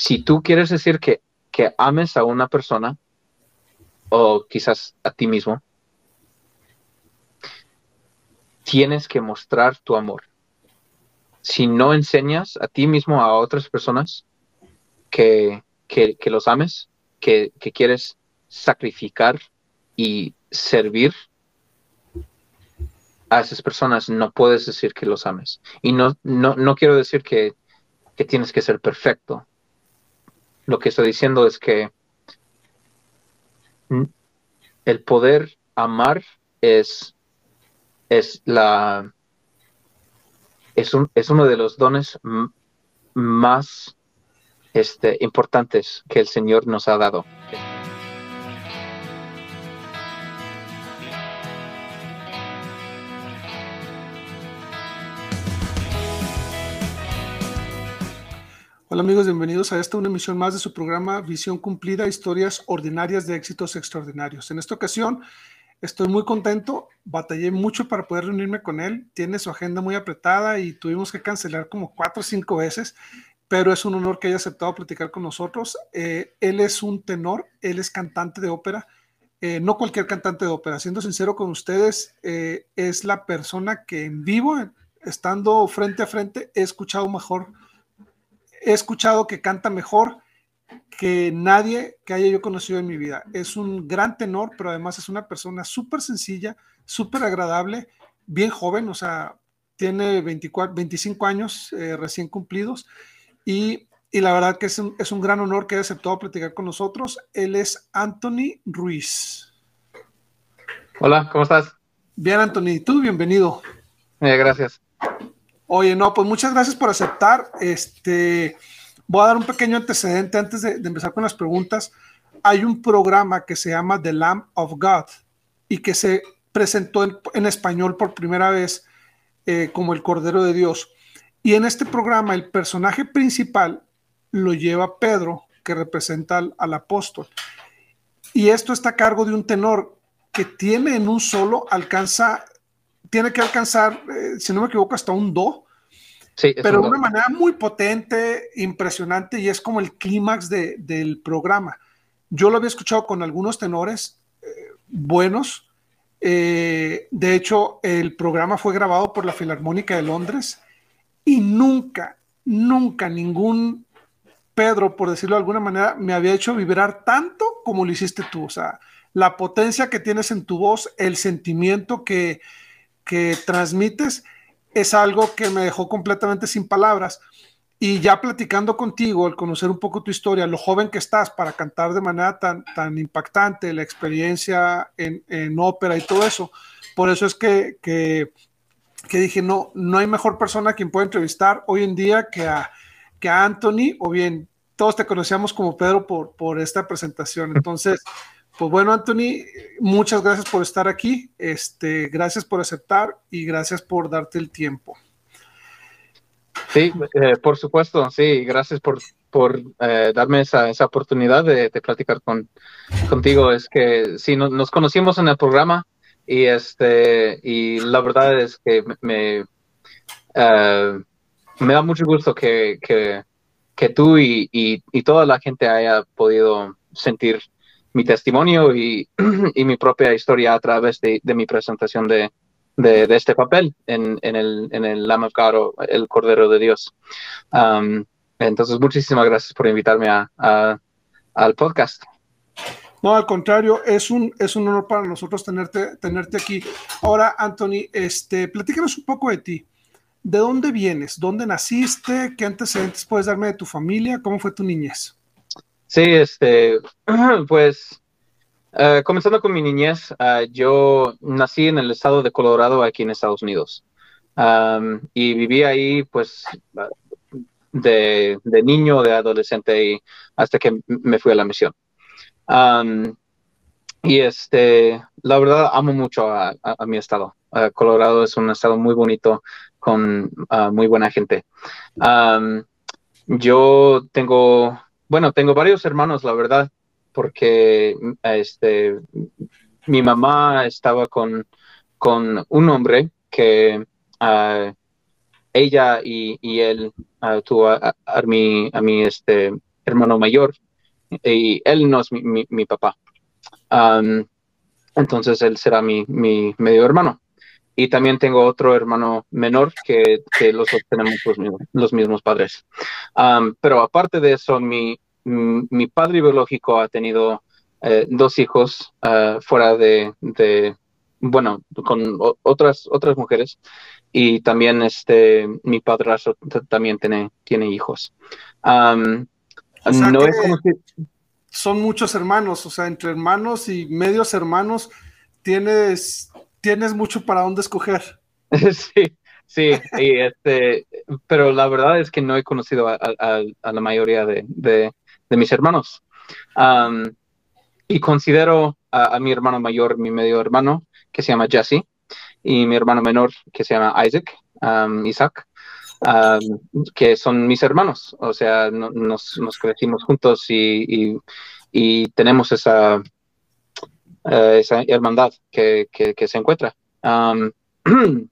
si tú quieres decir que, que ames a una persona, o quizás a ti mismo, tienes que mostrar tu amor. Si no enseñas a ti mismo a otras personas que, que, los ames, que, que, quieres sacrificar y servir a esas personas, no puedes decir que los ames. Y no, no, no quiero decir que, que tienes que ser perfecto. Lo que estoy diciendo es que el poder amar es es la es, un, es uno de los dones más este, importantes que el Señor nos ha dado. Hola amigos, bienvenidos a esta una emisión más de su programa Visión Cumplida, historias ordinarias de éxitos extraordinarios. En esta ocasión Estoy muy contento, batallé mucho para poder reunirme con él, tiene su agenda muy apretada y tuvimos que cancelar como cuatro o cinco veces, pero es un honor que haya aceptado platicar con nosotros. Eh, él es un tenor, él es cantante de ópera, eh, no cualquier cantante de ópera, siendo sincero con ustedes, eh, es la persona que en vivo, estando frente a frente, he escuchado mejor, he escuchado que canta mejor que nadie que haya yo conocido en mi vida. Es un gran tenor, pero además es una persona súper sencilla, súper agradable, bien joven, o sea, tiene 24, 25 años eh, recién cumplidos y, la verdad que es un, es un, gran honor que haya aceptado platicar con nosotros. Él es Anthony Ruiz. Hola, ¿cómo estás? Bien, Anthony, tú bienvenido. Eh, gracias. Oye, no, pues muchas gracias por aceptar. Este, Voy a dar un pequeño antecedente antes de, empezar con las preguntas. Hay un programa que se llama The Lamb of God y que se presentó en, español por primera vez eh, como el Cordero de Dios. Y en este programa el personaje principal lo lleva Pedro, que representa al, apóstol. Y esto está a cargo de un tenor que tiene en un solo, alcanza, tiene que alcanzar, eh, si no me equivoco, hasta un do pero de una manera muy potente, impresionante, y es como el clímax del programa. Yo lo había escuchado con algunos tenores eh, buenos. Eh, de hecho, el programa fue grabado por la Filarmónica de Londres y nunca, nunca ningún Pedro, por decirlo de alguna manera, me había hecho vibrar tanto como lo hiciste tú. O sea, la potencia que tienes en tu voz, el sentimiento que, que transmites es algo que me dejó completamente sin palabras. Y ya platicando contigo, al conocer un poco tu historia, lo joven que estás para cantar de manera tan, tan impactante, la experiencia en, en ópera y todo eso, por eso es que, que, que, dije, no, no hay mejor persona quien pueda entrevistar hoy en día que a, que a Anthony, o bien todos te conocíamos como Pedro por, por esta presentación. Entonces, pues bueno, Anthony, muchas gracias por estar aquí. Este, gracias por aceptar y gracias por darte el tiempo. Sí, eh, por supuesto, sí, gracias por, por eh, darme esa, esa oportunidad de, platicar con, contigo. Es que sí, nos conocimos en el programa y, este, y la verdad es que me, eh, me da mucho gusto que, que, que tú y, y, y, toda la gente haya podido sentir mi testimonio y, y, mi propia historia a través de, de mi presentación de, de, este papel en, en el, en el Lamb of God, el Cordero de Dios. Um, entonces, muchísimas gracias por invitarme a, a, al podcast. No, al contrario, es un, es un honor para nosotros tenerte, tenerte aquí. Ahora, Anthony, este, platícanos un poco de ti. ¿De dónde vienes? ¿Dónde naciste? ¿Qué antecedentes puedes darme de tu familia? ¿Cómo fue tu niñez? Sí, este, pues uh, comenzando con mi niñez, uh, yo nací en el estado de Colorado, aquí en Estados Unidos. Um, y viví ahí, pues, de, de, niño, de adolescente, y hasta que me fui a la misión. Um, y este, la verdad, amo mucho a, a, a mi estado. Uh, Colorado es un estado muy bonito, con muy buena gente. Um, yo tengo bueno, tengo varios hermanos, la verdad, porque este, mi mamá estaba con, con un hombre que uh, ella y, y él uh, tuvo a, a, mi, a mi este, hermano mayor y él no es mi, mi, papá. entonces él será mi, mi, medio hermano. Y también tengo otro hermano menor que, que los dos tenemos los mismos, los mismos padres. pero aparte de eso, mi, mi padre biológico ha tenido eh, dos hijos ah, fuera de, de, bueno, con otras, otras mujeres. Y también este, mi padrastro también tiene, tiene hijos. no Son muchos hermanos, o sea, entre hermanos y medios hermanos tienes, tienes mucho para dónde escoger. sí, sí, y este, pero la verdad es que no he conocido a, la mayoría de, mis hermanos. y considero a, mi hermano mayor mi medio hermano, que se llama Jesse, y mi hermano menor, que se llama Isaac, um, Isaac, um, que son mis hermanos. O sea, nos, nos, crecimos juntos y, tenemos esa, uh, esa hermandad que, que, se encuentra.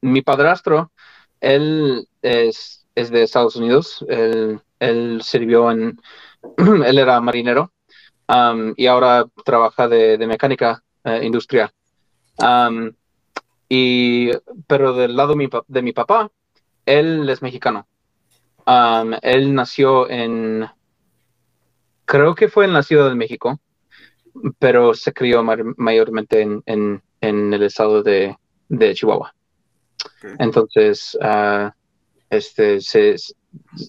Mi padrastro, él es, es, de Estados Unidos, él, él sirvió en, él era marinero y ahora trabaja de, mecánica uh, industrial. y, pero del lado de mi, papá, él es mexicano. él nació en, creo que fue en la Ciudad de México, pero se crió mayormente en, en, en, el estado de, de Chihuahua. Entonces, uh, este se,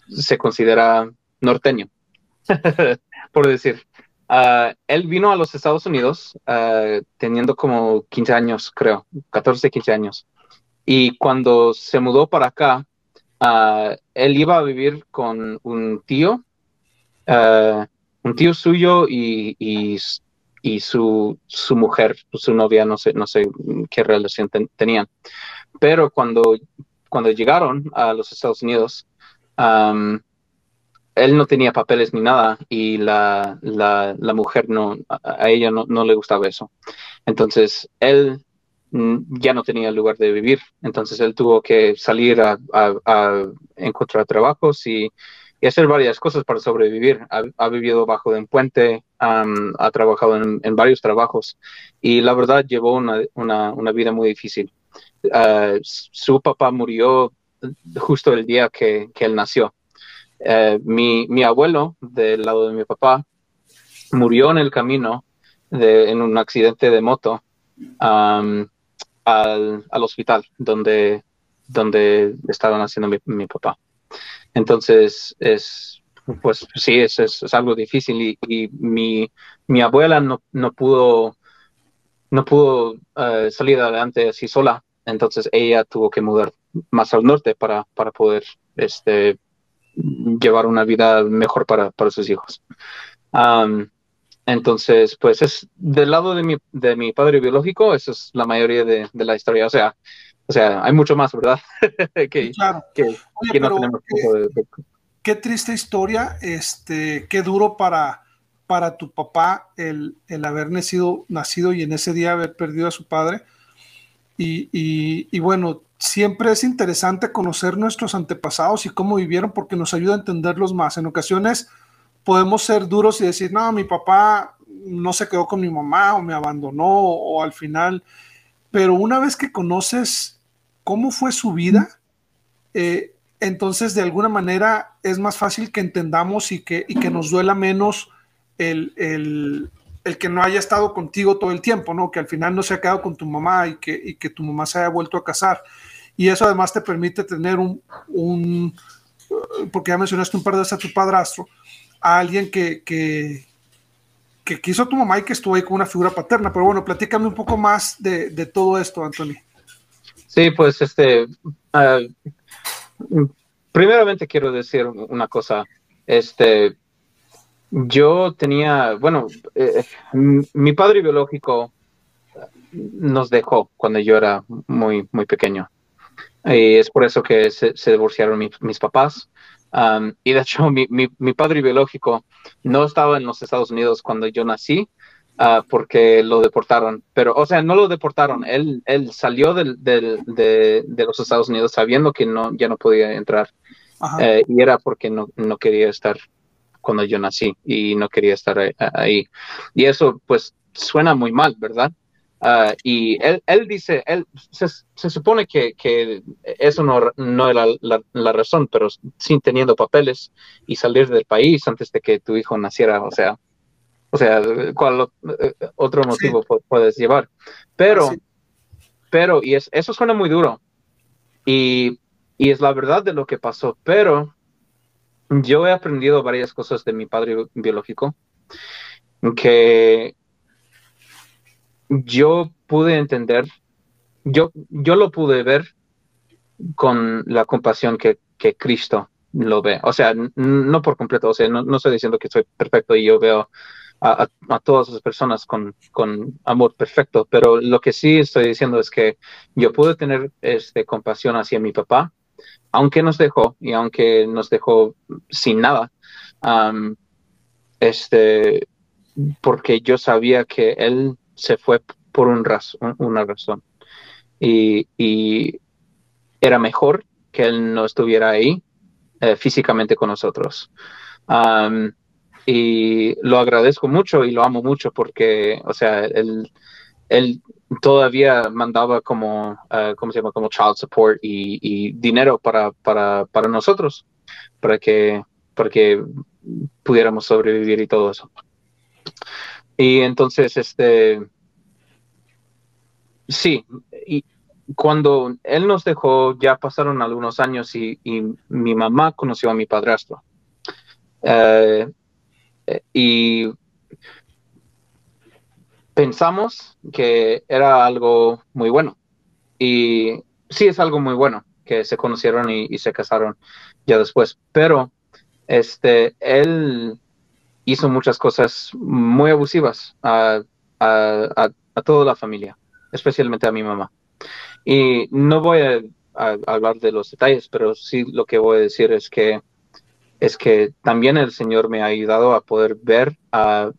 se considera norteño, por decir. Ah, él vino a los Estados Unidos ah, teniendo como 15 años, creo, 14, 15 años. Y cuando se mudó para acá, él iba a vivir con un tío, un tío suyo y, y, y su, su, mujer, su novia, no sé, no sé qué relación tenían. Pero cuando, cuando llegaron a los Estados Unidos, um, él no tenía papeles ni nada y la, la, mujer no, a, ella no, no, le gustaba eso. Entonces, él mm, ya no tenía lugar de vivir, entonces él tuvo que salir a, a, encontrar trabajos y, y, hacer varias cosas para sobrevivir. Ha, vivido bajo de un puente, ha trabajado en, varios trabajos y la verdad llevó una, vida muy difícil. Ah, su papá murió justo el día que, él nació. Eh, mi, abuelo, del lado de mi papá, murió en el camino de, en un accidente de moto al, al, hospital donde, donde estaban haciendo mi, papá. Entonces, es, pues sí, es, es, algo difícil y, mi, mi, abuela no, no pudo, no pudo uh, salir adelante así sola. Entonces ella tuvo que mudar más al norte para, para poder este, llevar una vida mejor para, para sus hijos. entonces, pues es del lado de mi, de mi padre biológico, esa es la mayoría de, de la historia. O sea, o sea, hay mucho más, ¿verdad? que, claro. que, no tenemos qué, qué, triste historia, este, qué duro para, para tu papá el, el, haber nacido, nacido y en ese día haber perdido a su padre. Y, y, y bueno, siempre es interesante conocer nuestros antepasados y cómo vivieron porque nos ayuda a entenderlos más. En ocasiones podemos ser duros y decir, no, mi papá no se quedó con mi mamá o me abandonó o al final, pero una vez que conoces cómo fue su vida, eh, entonces de alguna manera es más fácil que entendamos y que, y que nos duela menos el, el, el que no haya estado contigo todo el tiempo, ¿no? Que al final no se ha quedado con tu mamá y que, y que tu mamá se haya vuelto a casar. Y eso además te permite tener un, un porque ya mencionaste un par de veces a tu padrastro, a alguien que, que, que, quiso tu mamá y que estuvo ahí con una figura paterna. Pero bueno, platícame un poco más de, de todo esto, Anthony. Sí, pues este, uh, primeramente quiero decir una cosa, este, yo tenía, bueno, eh, mi padre biológico nos dejó cuando yo era muy, muy pequeño. Y es por eso que se, divorciaron mis papás. Um, y de hecho, mi, mi, padre biológico no estaba en los Estados Unidos cuando yo nací, uh, porque lo deportaron. Pero, o sea, no lo deportaron. Él, él salió del, del, de, de, los Estados Unidos sabiendo que no, ya no podía entrar. Eh, y era porque no, no, quería estar cuando yo nací y no quería estar ahí. Y eso pues suena muy mal, ¿verdad? Ah, y él, él, dice, él se, se supone que, que, eso no, no era la, la, razón, pero sin teniendo papeles y salir del país antes de que tu hijo naciera, o sea, o sea, ¿cuál eh, otro motivo puedes llevar? Pero, pero, y es, eso suena muy duro, y, y es la verdad de lo que pasó, pero yo he aprendido varias cosas de mi padre biológico que yo pude entender, yo, yo lo pude ver con la compasión que, que Cristo lo ve. O sea, no por completo, o sea, no, no, estoy diciendo que soy perfecto y yo veo a, a, todas las personas con, amor perfecto, pero lo que sí estoy diciendo es que yo pude tener este, compasión hacia mi papá, aunque nos dejó y aunque nos dejó sin nada, um, este, porque yo sabía que él se fue por un una razón. Y, era mejor que él no estuviera ahí eh, físicamente con nosotros. Y lo agradezco mucho y lo amo mucho porque, o sea, él, él todavía mandaba como, uh, ¿cómo se llama? Como child support y, dinero para, para, para, nosotros, para que, para que pudiéramos sobrevivir y todo eso. Y entonces, este, sí, y cuando él nos dejó, ya pasaron algunos años y, y mi mamá conoció a mi padrastro. Uh, y pensamos que era algo muy bueno. Y sí es algo muy bueno que se conocieron y, se casaron ya después. Pero este, él hizo muchas cosas muy abusivas a, toda la familia, especialmente a mi mamá. Y no voy a, hablar de los detalles, pero sí lo que voy a decir es que es que también el Señor me ha ayudado a poder ver a,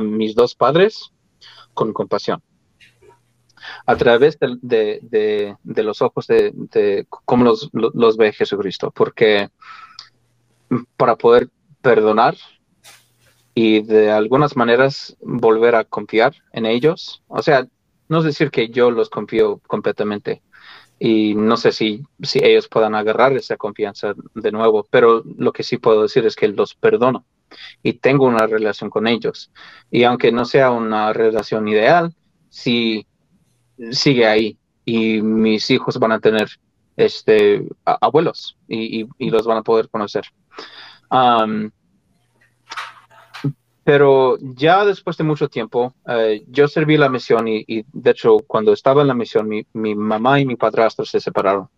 mis dos padres con compasión. A través de, los ojos de, cómo los, los, ve Jesucristo. Porque para poder perdonar y de algunas maneras volver a confiar en ellos, o sea, no es decir que yo los confío completamente, y no sé si, si ellos puedan agarrar esa confianza de nuevo, pero lo que sí puedo decir es que los perdono y tengo una relación con ellos. Y aunque no sea una relación ideal, sí sigue ahí y mis hijos van a tener este abuelos y, y, los van a poder conocer. Pero ya después de mucho tiempo, eh, yo serví la misión y, de hecho cuando estaba en la misión mi, mamá y mi padrastro se separaron.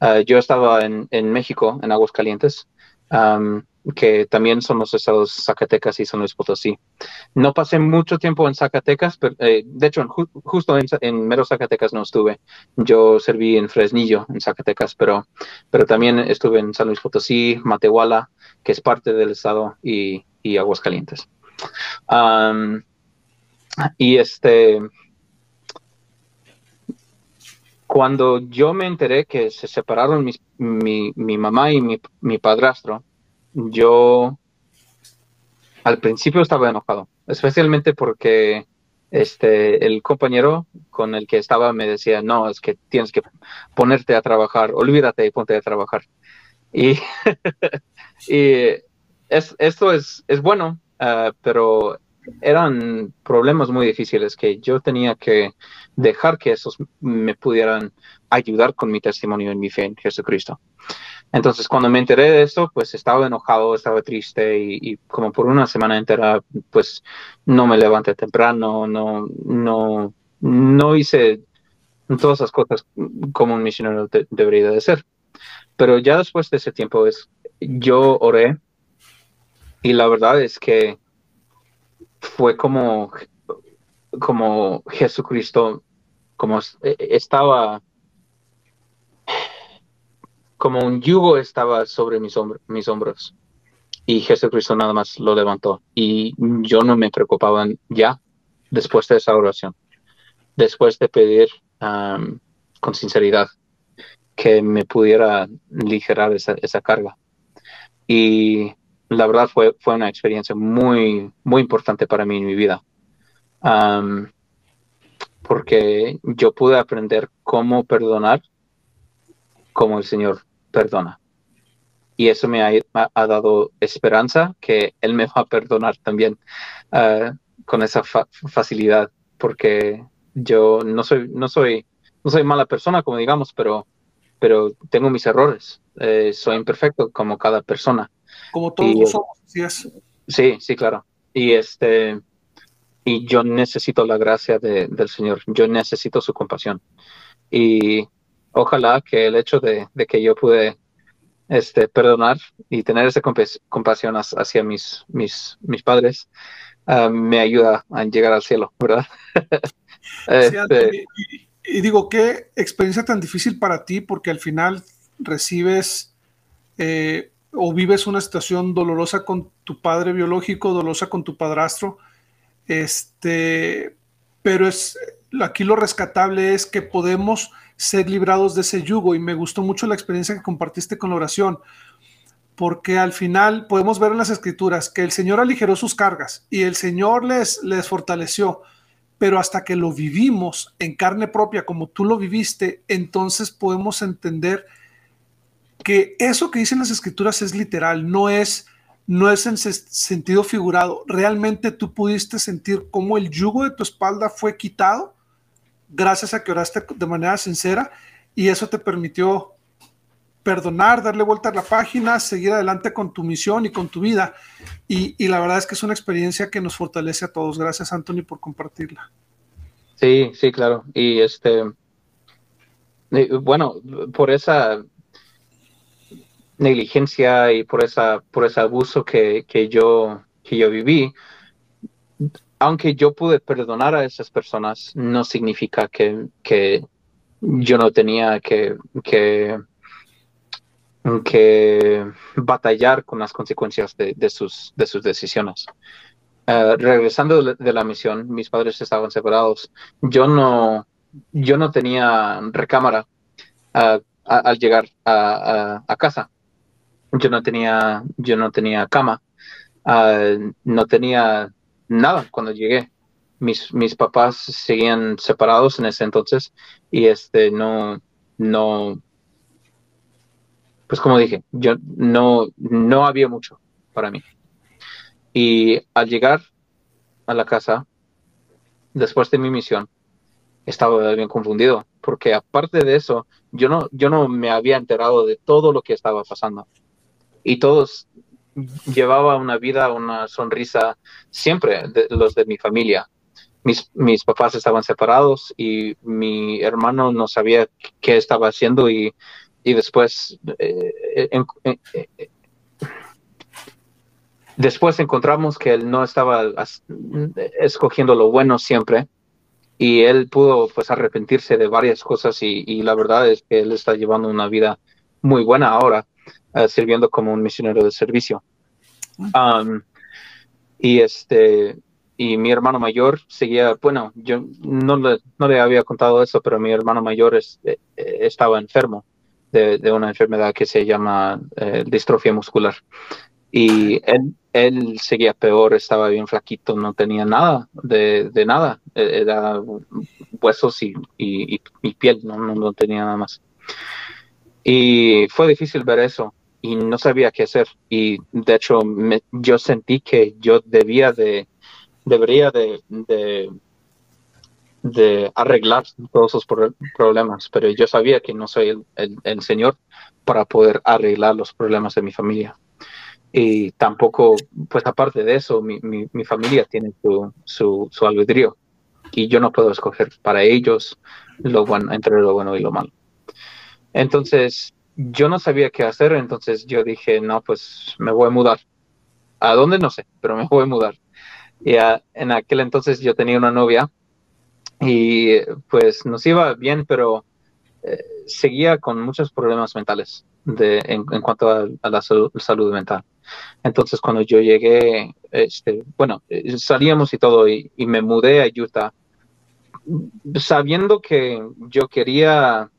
Uh, yo estaba en, en, México, en Aguascalientes, um, que también son los estados Zacatecas y San Luis Potosí. No pasé mucho tiempo en Zacatecas, pero, eh, de hecho ju justo en, en, mero Zacatecas no estuve. Yo serví en Fresnillo, en Zacatecas, pero, pero también estuve en San Luis Potosí, Matehuala, que es parte del estado, y, y Aguascalientes. y este, cuando yo me enteré que se separaron mi, mi, mamá y mi, mi, padrastro, yo al principio estaba enojado, especialmente porque este, el compañero con el que estaba me decía, no, es que tienes que ponerte a trabajar, olvídate y ponte a trabajar. Y es, esto es, es bueno, uh, pero eran problemas muy difíciles que yo tenía que dejar que esos me pudieran ayudar con mi testimonio en mi fe en Jesucristo. Entonces, cuando me enteré de esto, pues estaba enojado, estaba triste y, y, como por una semana entera, pues no me levanté temprano, no, no, no hice todas esas cosas como un misionero debería de ser. Pero ya después de ese tiempo, es, yo oré y la verdad es que fue como, como Jesucristo, como e, estaba, como un yugo estaba sobre mis, mis hombros. Y Jesucristo nada más lo levantó. Y yo no me preocupaba ya después de esa oración, después de pedir con sinceridad. que me pudiera aligerar esa, esa carga. Y la verdad fue, fue una experiencia muy, muy importante para mí en mi vida. porque yo pude aprender cómo perdonar como el Señor perdona. Y eso me ha, dado esperanza que Él me va a perdonar también ah, con esa facilidad, porque yo no soy, no soy, no soy mala persona, como digamos, pero, pero tengo mis errores. Eh, soy imperfecto como cada persona. Como todos somos, sí es. Sí, sí, claro. Y este, y yo necesito la gracia del Señor. Yo necesito su compasión. Y ojalá que el hecho de, que yo pude este, perdonar y tener esa compasión hacia mis, mis, mis padres ah, me ayuda a llegar al cielo, ¿verdad? Este, y, digo, qué experiencia tan difícil para ti, porque al final recibes eh, o vives una situación dolorosa con tu padre biológico, dolorosa con tu padrastro, este, pero es aquí lo rescatable es que podemos ser librados de ese yugo y me gustó mucho la experiencia que compartiste con la oración, porque al final podemos ver en las escrituras que el Señor aligeró sus cargas y el Señor les, les fortaleció, pero hasta que lo vivimos en carne propia como tú lo viviste, entonces podemos entender que eso que dicen las escrituras es literal, no es no es en sentido figurado. Realmente tú pudiste sentir cómo el yugo de tu espalda fue quitado gracias a que oraste de manera sincera y eso te permitió perdonar, darle vuelta a la página, seguir adelante con tu misión y con tu vida. Y, y, la verdad es que es una experiencia que nos fortalece a todos. Gracias, Anthony, por compartirla. Sí, sí, claro. Y este, bueno, por esa negligencia y por esa por ese abuso que, yo que yo viví aunque yo pude perdonar a esas personas no significa que, que yo no tenía que, que, que batallar con las consecuencias de, sus, de sus decisiones. Eh, regresando de la misión, mis padres estaban separados. Yo no, yo no tenía recámara eh, al llegar a, casa yo no tenía, yo no tenía cama, ah, no tenía nada cuando llegué. Mis, mis papás seguían separados en ese entonces y este no, no, pues como dije, yo no, no había mucho para mí. Y al llegar a la casa, después de mi misión, estaba bien confundido, porque aparte de eso, yo no, yo no me había enterado de todo lo que estaba pasando y todos llevaba una vida, una sonrisa siempre, de, los de mi familia. Mis, mis, papás estaban separados y mi hermano no sabía qué estaba haciendo y, y después, eh, eh, después encontramos que él no estaba escogiendo lo bueno siempre y él pudo pues arrepentirse de varias cosas y, y la verdad es que él está llevando una vida muy buena ahora eh, sirviendo como un misionero de servicio. Um, y este y mi hermano mayor seguía, bueno, yo no le, no le había contado eso, pero mi hermano mayor es, eh, estaba enfermo de, de, una enfermedad que se llama eh, distrofia muscular. Y él, él seguía peor, estaba bien flaquito, no tenía nada de, de nada, era huesos y, y, y piel, no, no, no, tenía nada más. Y fue difícil ver eso y no sabía qué hacer. Y de hecho, yo sentí que yo debía de, debería de, de, arreglar todos esos problemas, pero yo sabía que no soy el, Señor para poder arreglar los problemas de mi familia. Y tampoco, pues aparte de eso, mi, mi, familia tiene su, su, su albedrío y yo no puedo escoger para ellos lo bueno, entre lo bueno y lo malo. Entonces, yo no sabía qué hacer, entonces yo dije, no, pues me voy a mudar. ¿A dónde? No sé, pero me voy a mudar. Y en aquel entonces yo tenía una novia y pues nos iba bien, pero eh, seguía con muchos problemas mentales de, en, cuanto a, la salud, mental. Entonces cuando yo llegué, este, bueno, salíamos y todo y, y me mudé a Utah sabiendo que yo quería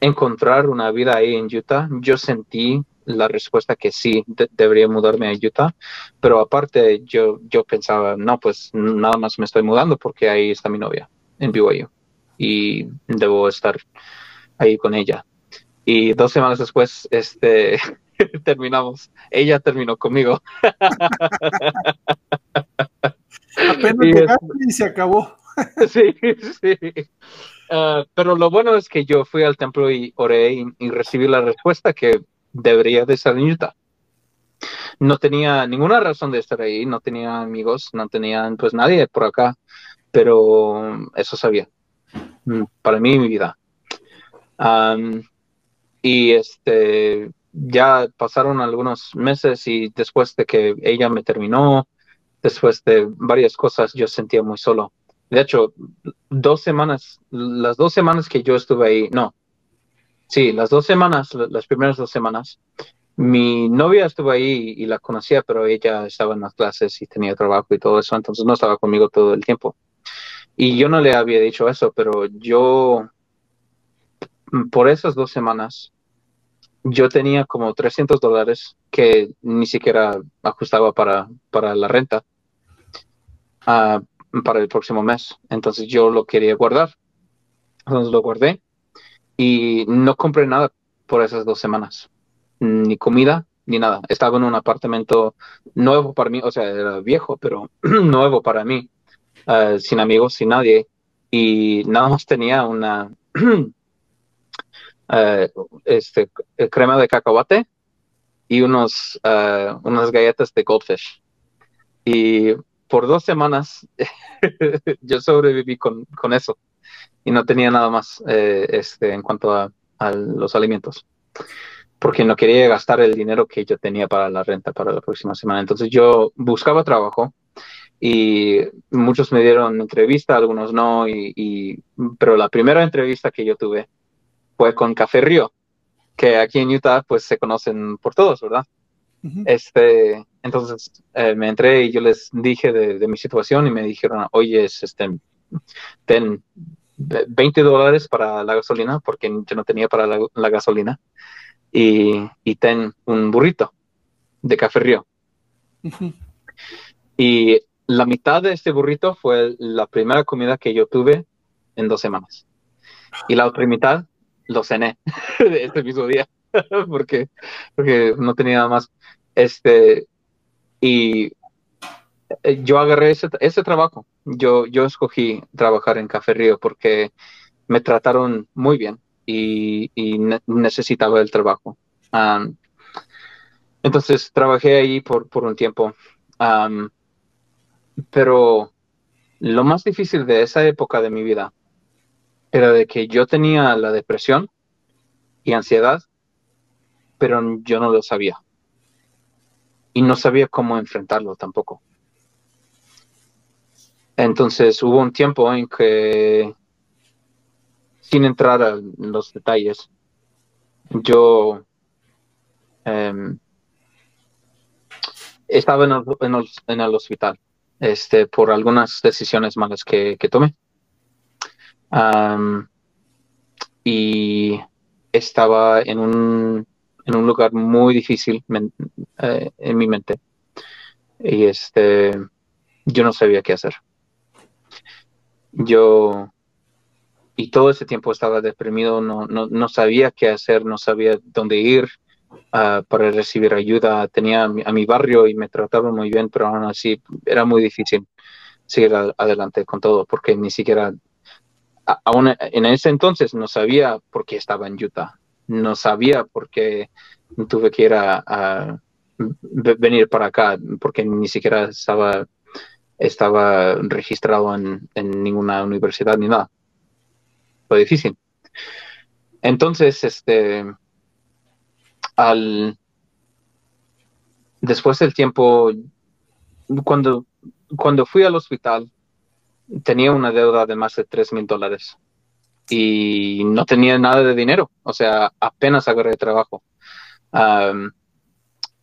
encontrar una vida ahí en Utah, yo sentí la respuesta que sí, debería mudarme a Utah, pero aparte yo, yo pensaba, no, pues nada más me estoy mudando porque ahí está mi novia en BYU y debo estar ahí con ella. Y dos semanas después, este, terminamos. Ella terminó conmigo. Apenas y, se acabó. sí, sí. Ah, pero lo bueno es que yo fui al templo y oré y, recibí la respuesta que debería de estar en Utah. No tenía ninguna razón de estar ahí, no tenía amigos, no tenían pues nadie por acá, pero eso sabía. Mm, para mí mi vida. y este, ya pasaron algunos meses y después de que ella me terminó, después de varias cosas, yo sentía muy solo. De hecho, dos semanas, las dos semanas que yo estuve ahí, no, sí, las dos semanas, las primeras dos semanas, mi novia estuvo ahí y la conocía, pero ella estaba en las clases y tenía trabajo y todo eso, entonces no estaba conmigo todo el tiempo. Y yo no le había dicho eso, pero yo, por esas dos semanas, yo tenía como 300 dólares que ni siquiera ajustaba para, para la renta uh, para el próximo mes. Entonces yo lo quería guardar. Entonces lo guardé y no compré nada por esas dos semanas. Ni comida, ni nada. Estaba en un apartamento nuevo para mí, o sea, era viejo, pero nuevo para mí, uh, sin amigos, sin nadie. Y nada más tenía una Eh, este, eh, crema de cacahuate y unos, eh, unas galletas de goldfish. Y por dos semanas yo sobreviví con, con, eso y no tenía nada más este, en cuanto a, a, los alimentos porque no quería gastar el dinero que yo tenía para la renta para la próxima semana. Entonces yo buscaba trabajo y muchos me dieron entrevista, algunos no, y, y, pero la primera entrevista que yo tuve fue con Café Río, que aquí en Utah pues se conocen por todos, ¿verdad? Este, entonces eh, me entré y yo les dije de, mi situación y me dijeron, oye, este, ten 20 dólares para la gasolina, porque yo no tenía para la, gasolina, y, y, ten un burrito de Café Río. Y la mitad de este burrito fue la primera comida que yo tuve en dos semanas. Y la otra mitad lo cené ese mismo día porque, porque no tenía nada más. Este, y eh, yo agarré ese, ese trabajo. Yo, yo escogí trabajar en Café Río porque me trataron muy bien y, necesitaba el trabajo. entonces trabajé ahí por, por un tiempo. pero lo más difícil de esa época de mi vida era de que yo tenía la depresión y ansiedad, pero yo no lo sabía. Y no sabía cómo enfrentarlo tampoco. Entonces hubo un tiempo en que, sin entrar a los detalles, yo em, estaba en el, hospital este, por algunas decisiones malas que tomé y estaba en un, en un lugar muy difícil eh, en mi mente. Y este, yo no sabía qué hacer. Yo, y todo ese tiempo estaba deprimido, no, no, no sabía qué hacer, no sabía dónde ir ah, para recibir ayuda. Tenía a mi, barrio y me trataban muy bien, pero aún así era muy difícil seguir adelante con todo porque ni siquiera aún en ese entonces no sabía por qué estaba en Utah, no sabía por qué tuve que ir a, venir para acá, porque ni siquiera estaba, estaba registrado en, ninguna universidad ni nada. Fue difícil. Entonces, este, al, después del tiempo, cuando, cuando fui al hospital, tenía una deuda de más de 3 mil dólares y no tenía nada de dinero, o sea, apenas agarré trabajo.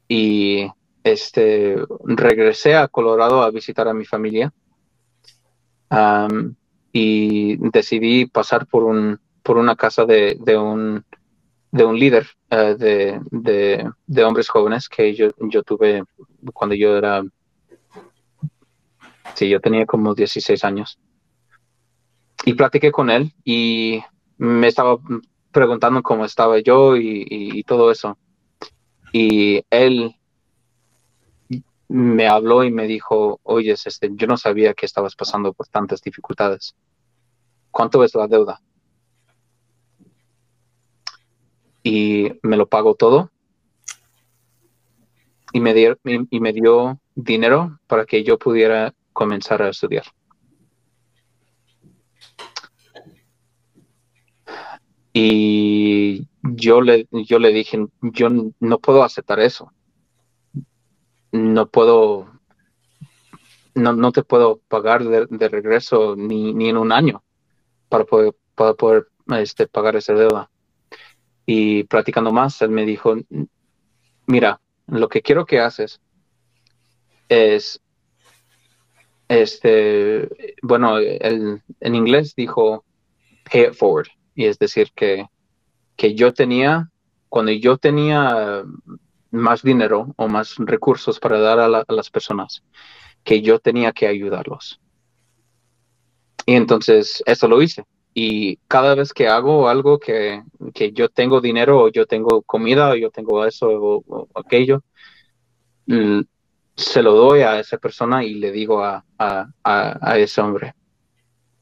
y este, regresé a Colorado a visitar a mi familia y decidí pasar por un, por una casa de, de un, de un líder eh, de, de, de, hombres jóvenes que yo, yo tuve cuando yo era, sí, yo tenía como 16 años. Y platiqué con él y me estaba preguntando cómo estaba yo y, todo eso. Y él me habló y me dijo, oye, este, yo no sabía que estabas pasando por tantas dificultades. ¿Cuánto es la deuda? Y me lo pagó todo. Y me, dio, y me dio dinero para que yo pudiera comenzar a estudiar. Y yo le, yo le dije, yo no puedo aceptar eso no puedo, no, no te puedo pagar de, regreso ni, ni, en un año para poder, para poder este, pagar esa deuda. Y platicando más, él me dijo, mira, lo que quiero que haces es, este, bueno, el, en inglés dijo pay it forward, y es decir, que, que yo tenía, cuando yo tenía más dinero o más recursos para dar a, las personas que yo tenía que ayudarlos. Y entonces eso lo hice. Y cada vez que hago algo que, que yo tengo dinero o yo tengo comida o yo tengo eso o, aquello, se lo doy a esa persona y le digo a, a, a, ese hombre.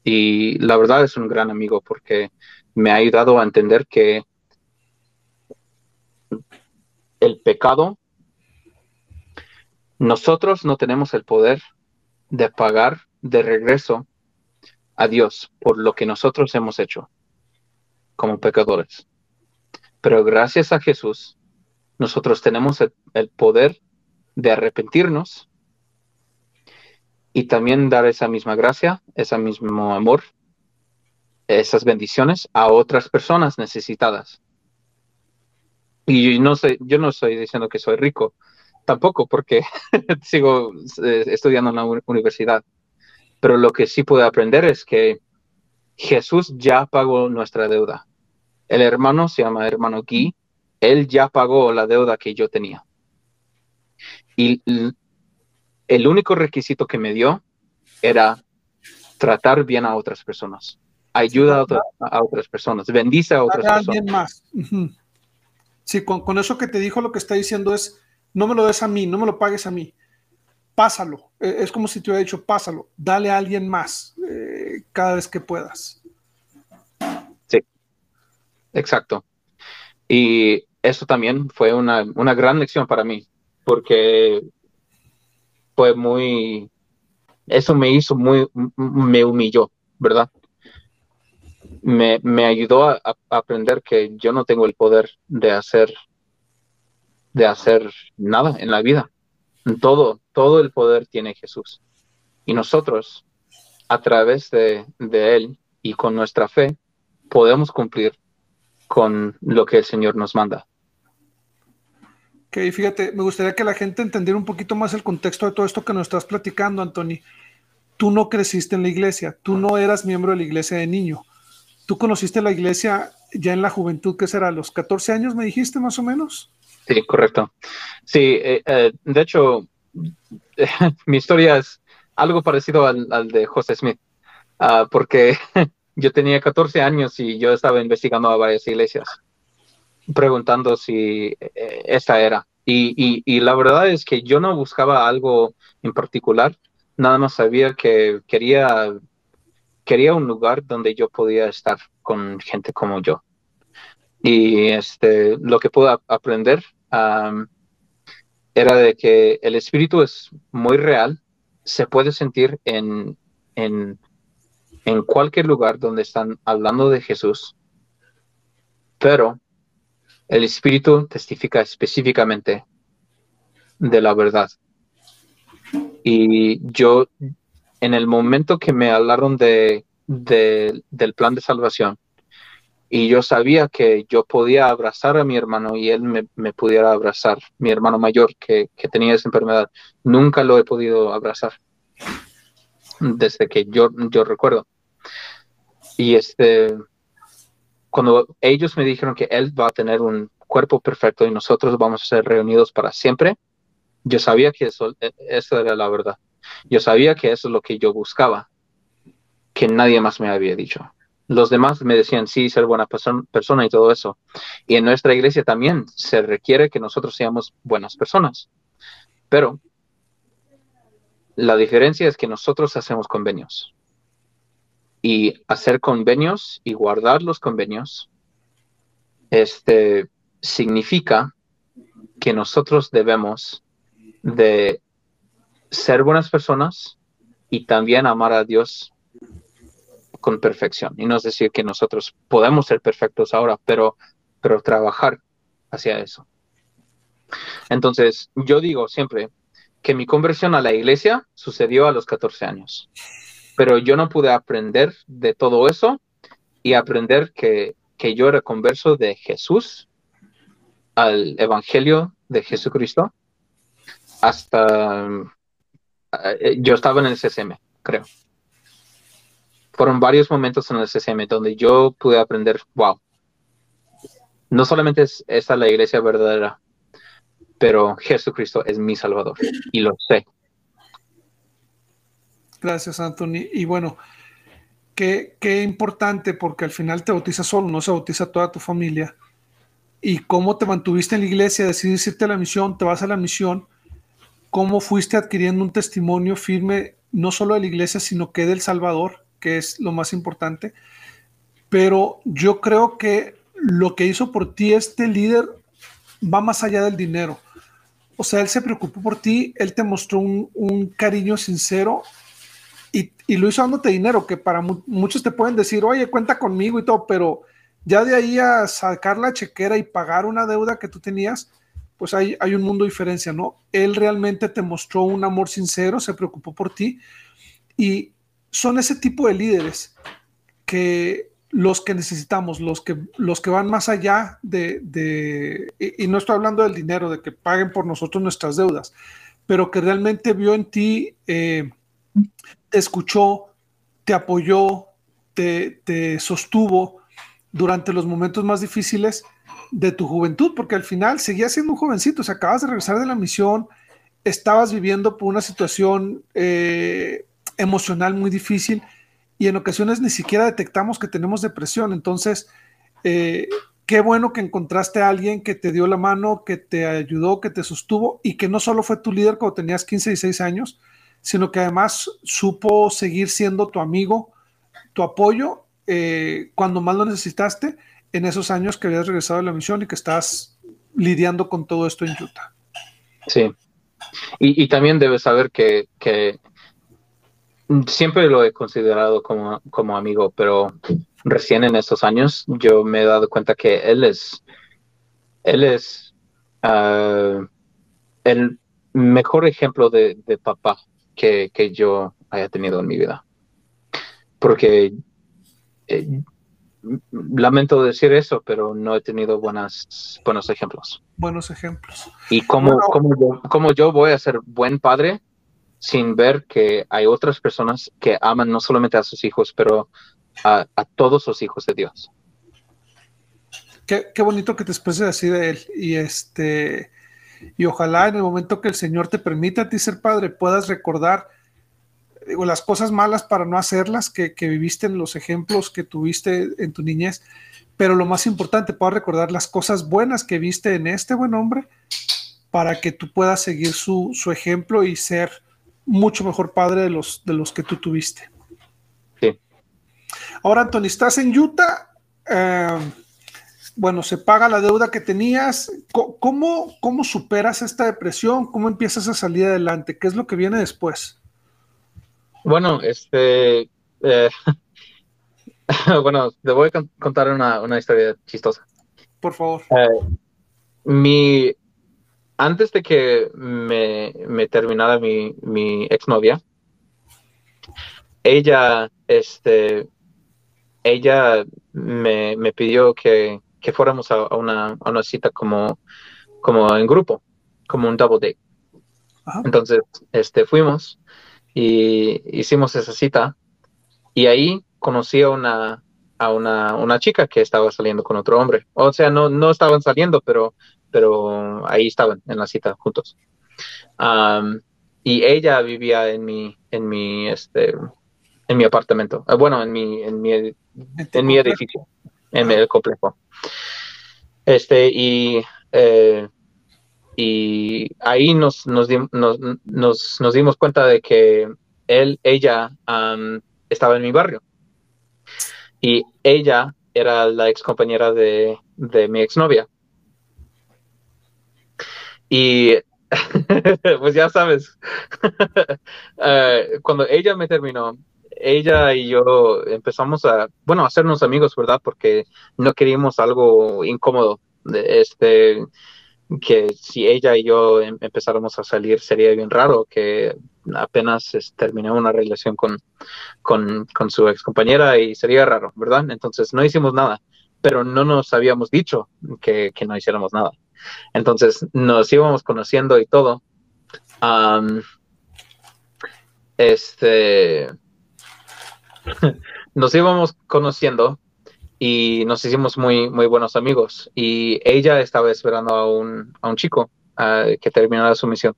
Y la verdad es un gran amigo porque me ha ayudado a entender que el pecado, nosotros no tenemos el poder de pagar de regreso a Dios por lo que nosotros hemos hecho como pecadores. Pero gracias a Jesús, nosotros tenemos el, poder de arrepentirnos y también dar esa misma gracia, ese mismo amor, esas bendiciones a otras personas necesitadas. Y no sé, yo no estoy diciendo que soy rico, tampoco, porque sigo eh, estudiando en la universidad. Pero lo que sí puedo aprender es que Jesús ya pagó nuestra deuda. El hermano se llama hermano Guy, él ya pagó la deuda que yo tenía. Y el único requisito que me dio era tratar bien a otras personas, ayuda a, otras personas, bendice a otras personas. más. Sí, con, eso que te dijo lo que está diciendo es, no me lo des a mí, no me lo pagues a mí, pásalo. E, es como si te hubiera dicho, pásalo, dale a alguien más eh, cada vez que puedas. Sí, exacto. Y eso también fue una, una gran lección para mí, porque fue muy, eso me hizo muy, me humilló, ¿verdad? Me, me ayudó a, aprender que yo no tengo el poder de hacer, de hacer nada en la vida. Todo, todo el poder tiene Jesús. Y nosotros, a través de, de Él y con nuestra fe, podemos cumplir con lo que el Señor nos manda. Ok, fíjate, me gustaría que la gente entendiera un poquito más el contexto de todo esto que nos estás platicando, Anthony. Tú no creciste en la iglesia, tú no eras miembro de la iglesia de niño. Tú conociste la iglesia ya en la juventud, ¿qué será? ¿Los 14 años me dijiste más o menos? Sí, correcto. Sí, eh, eh, de hecho, mi historia es algo parecido al, de José Smith, ah, porque yo tenía 14 años y yo estaba investigando a varias iglesias, preguntando si eh, esta era. Y, y, la verdad es que yo no buscaba algo en particular, nada más sabía que quería quería un lugar donde yo podía estar con gente como yo. Y este, lo que pude aprender era de que el espíritu es muy real, se puede sentir en, en, en cualquier lugar donde están hablando de Jesús, pero el espíritu testifica específicamente de la verdad. Y yo en el momento que me hablaron de, del plan de salvación y yo sabía que yo podía abrazar a mi hermano y él me, pudiera abrazar, mi hermano mayor que, tenía esa enfermedad, nunca lo he podido abrazar desde que yo, recuerdo. Y este, cuando ellos me dijeron que él va a tener un cuerpo perfecto y nosotros vamos a ser reunidos para siempre, yo sabía que eso, e, eso era la verdad. Yo sabía que eso es lo que yo buscaba, que nadie más me había dicho. Los demás me decían, sí, ser buena persona y todo eso. Y en nuestra iglesia también se requiere que nosotros seamos buenas personas. Pero la diferencia es que nosotros hacemos convenios. Y hacer convenios y guardar los convenios este, significa que nosotros debemos de ser buenas personas y también amar a Dios con perfección. Y no es decir que nosotros podemos ser perfectos ahora, pero, pero trabajar hacia eso. Entonces, yo digo siempre que mi conversión a la iglesia sucedió a los 14 años, pero yo no pude aprender de todo eso y aprender que, que yo era converso de Jesús al Evangelio de Jesucristo hasta yo estaba en el CCM, creo. Fueron varios momentos en el CCM donde yo pude aprender, wow, no solamente es esa la iglesia verdadera, pero Jesucristo es mi Salvador y lo sé. Gracias, Anthony. Y bueno, qué, qué importante porque al final te bautiza solo, no se bautiza toda tu familia. Y cómo te mantuviste en la iglesia, decidiste irte a la misión, te vas a la misión cómo fuiste adquiriendo un testimonio firme, no solo de la iglesia, sino que del Salvador, que es lo más importante. Pero yo creo que lo que hizo por ti este líder va más allá del dinero. O sea, él se preocupó por ti, él te mostró un, cariño sincero y, lo hizo dándote dinero, que para muchos te pueden decir, oye, cuenta conmigo y todo, pero ya de ahí a sacar la chequera y pagar una deuda que tú tenías, pues hay, hay un mundo de diferencia, ¿no? Él realmente te mostró un amor sincero, se preocupó por ti y son ese tipo de líderes que los que necesitamos, los que, los que van más allá de, y, no estoy hablando del dinero, de que paguen por nosotros nuestras deudas, pero que realmente vio en ti, eh, te escuchó, te apoyó, te, te sostuvo durante los momentos más difíciles de tu juventud, porque al final seguías siendo un jovencito, o sea, acabas de regresar de la misión, estabas viviendo por una situación eh, emocional muy difícil y en ocasiones ni siquiera detectamos que tenemos depresión. Entonces, eh, qué bueno que encontraste a alguien que te dio la mano, que te ayudó, que te sostuvo y que no solo fue tu líder cuando tenías 15 y 16 años, sino que además supo seguir siendo tu amigo, tu apoyo eh, cuando más lo necesitaste en esos años que habías regresado de la misión y que estás lidiando con todo esto en Utah. Sí. Y, también debes saber que, siempre lo he considerado como, como amigo, pero recién en estos años yo me he dado cuenta que él es, él es ah, el mejor ejemplo de, papá que, que, yo haya tenido en mi vida. Porque eh, lamento decir eso, pero no he tenido buenas, buenos ejemplos. Buenos ejemplos. Y cómo, cómo, yo, voy a ser buen padre sin ver que hay otras personas que aman no solamente a sus hijos, pero a, todos los hijos de Dios. Qué, qué, bonito que te expreses así de él. Y este, y ojalá en el momento que el Señor te permita a ti ser padre, puedas recordar digo, las cosas malas para no hacerlas que, viviste en los ejemplos que tuviste en tu niñez, pero lo más importante, puedas recordar las cosas buenas que viste en este buen hombre para que tú puedas seguir su, ejemplo y ser mucho mejor padre de los, de los que tú tuviste. Sí. Ahora, Anthony, estás en Utah. Eh, bueno, se paga la deuda que tenías. ¿Cómo, ¿Cómo superas esta depresión? ¿Cómo empiezas a salir adelante? ¿Qué es lo que viene después? Bueno, este, eh, bueno, te voy a contar una, historia chistosa. Por favor. Eh, mi, antes de que me, me terminara mi, mi exnovia, ella, este, ella me, me pidió que, que fuéramos a, una, a, una, cita como, como en grupo, como un double date. Entonces, este, fuimos y hicimos esa cita y ahí conocí a una, a una, una, chica que estaba saliendo con otro hombre. O sea, no, no estaban saliendo, pero, pero ahí estaban en la cita juntos. y ella vivía en mi, en mi, este, en mi apartamento. Ah, bueno, en mi, en mi, en mi edificio, en el complejo. Este, y, eh, y ahí nos, nos, nos, nos, dimos cuenta de que él, ella estaba en mi barrio. Y ella era la ex compañera de, de mi exnovia. Y pues ya sabes, eh, cuando ella me terminó, ella y yo empezamos a, bueno, a hacernos amigos, ¿verdad? Porque no queríamos algo incómodo. Este, que si ella y yo em, empezáramos a salir sería bien raro que apenas terminé una relación con, con, su ex compañera y sería raro, ¿verdad? Entonces no hicimos nada, pero no nos habíamos dicho que, que no hiciéramos nada. Entonces nos íbamos conociendo y todo. este nos íbamos conociendo y nos hicimos muy, muy buenos amigos. Y ella estaba esperando a un, a un chico que terminara su misión.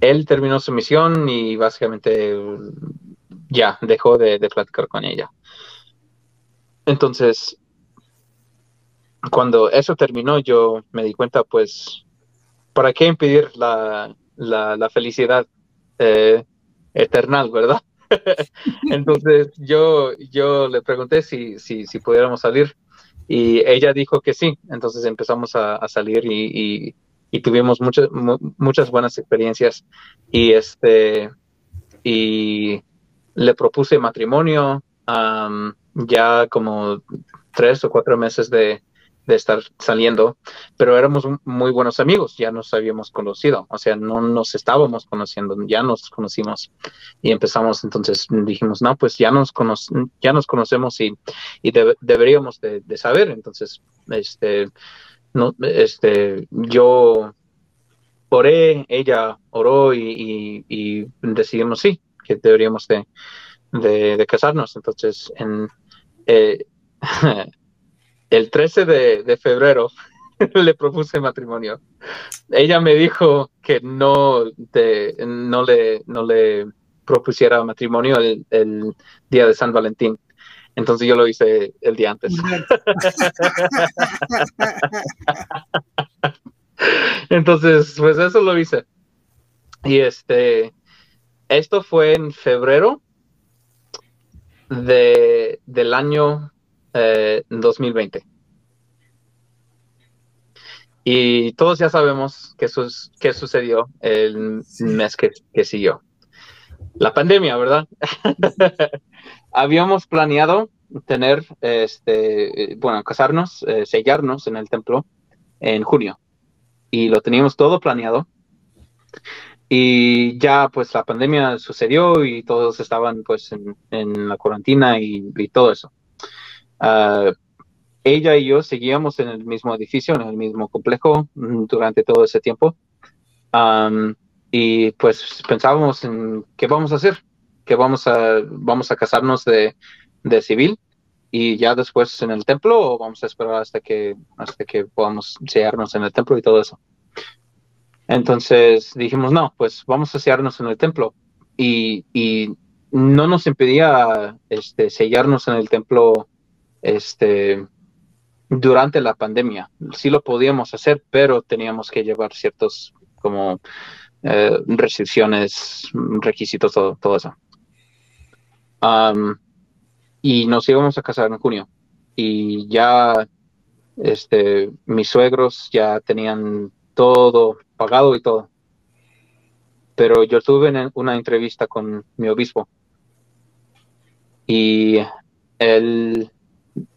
Él terminó su misión y básicamente ya dejó de, platicar con ella. Entonces, cuando eso terminó, yo me di cuenta, pues, ¿para qué impedir la, la, felicidad eh, eternal, verdad? Entonces yo, yo le pregunté si, si, si, pudiéramos salir y ella dijo que sí. Entonces empezamos a, salir y, y, tuvimos muchas, muchas buenas experiencias y este y le propuse matrimonio ya como tres o cuatro meses de, de estar saliendo, pero éramos muy buenos amigos, ya nos habíamos conocido, o sea, no nos estábamos conociendo, ya nos conocimos y empezamos, entonces dijimos, no, pues ya nos, ya nos conocemos y, y deberíamos de, saber, entonces, este, no, este, yo oré, ella oró y, y, decidimos sí, que deberíamos de, de, casarnos, entonces, en... Eh, el 13 de, febrero le propuse matrimonio. Ella me dijo que no, no, le, no le propusiera matrimonio el, día de San Valentín. Entonces yo lo hice el día antes. Entonces, pues eso lo hice. Y este, esto fue en febrero de, del año 2020. Eh, y todos ya sabemos qué, qué sucedió el mes que, siguió. La pandemia, ¿verdad? Habíamos planeado tener, este, bueno, casarnos, eh, sellarnos en el templo en junio. Y lo teníamos todo planeado. Y ya pues la pandemia sucedió y todos estaban pues en, la cuarentena y todo eso. Ah, ella y yo seguíamos en el mismo edificio, en el mismo complejo mm, durante todo ese tiempo. y pues pensábamos en qué vamos a hacer, que vamos a, vamos a casarnos de, de, civil y ya después en el templo o vamos a esperar hasta que, hasta que podamos sellarnos en el templo y todo eso. Entonces dijimos, no, pues vamos a sellarnos en el templo y, y no nos impedía este, sellarnos en el templo este, durante la pandemia. Sí lo podíamos hacer, pero teníamos que llevar ciertos como eh, restricciones, requisitos, todo, todo eso. y nos íbamos a casar en junio. Y ya este, mis suegros ya tenían todo pagado y todo. Pero yo tuve una entrevista con mi obispo. Y él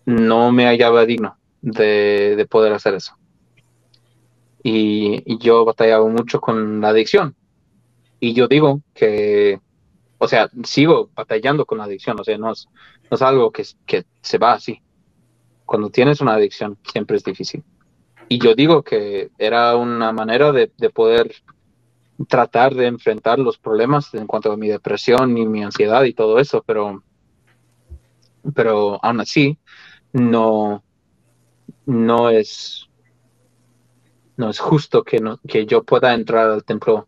no me hallaba digno de, poder hacer eso. Y, yo batallaba mucho con la adicción. Y yo digo que, o sea, sigo batallando con la adicción, o sea, no es, no es algo que, se va así. Cuando tienes una adicción, siempre es difícil. Y yo digo que era una manera de, de poder tratar de enfrentar los problemas en cuanto a mi depresión y mi ansiedad y todo eso, pero pero aún así no, no es no es justo que, no, que yo pueda entrar al templo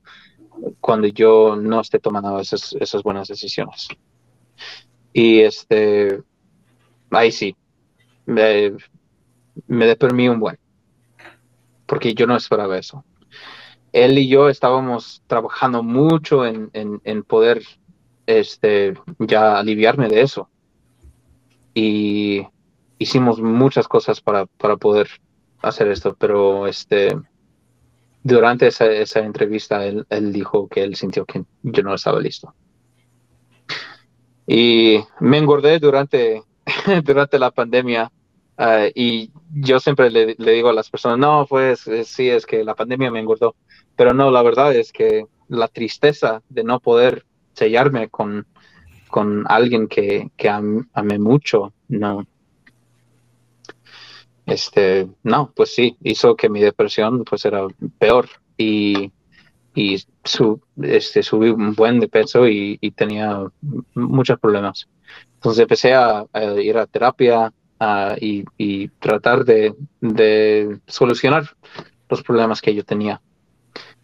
cuando yo no esté tomando esas, esas buenas decisiones. Y este, ahí sí, me, me deprimí un buen, porque yo no esperaba eso. Él y yo estábamos trabajando mucho en, en, poder este, ya aliviarme de eso. Y hicimos muchas cosas para, para poder hacer esto, pero este, durante esa, esa entrevista él, él, dijo que él sintió que yo no estaba listo. Y me engordé durante, durante la pandemia uh, y yo siempre le, digo a las personas, no, pues sí, es que la pandemia me engordó, pero no, la verdad es que la tristeza de no poder sellarme con, con alguien que, que am, amé mucho, no, este, no, pues sí, hizo que mi depresión pues era peor y, y su, este, subí un buen de peso y, tenía muchos problemas. Entonces empecé a, ir a terapia y, tratar de, de, solucionar los problemas que yo tenía.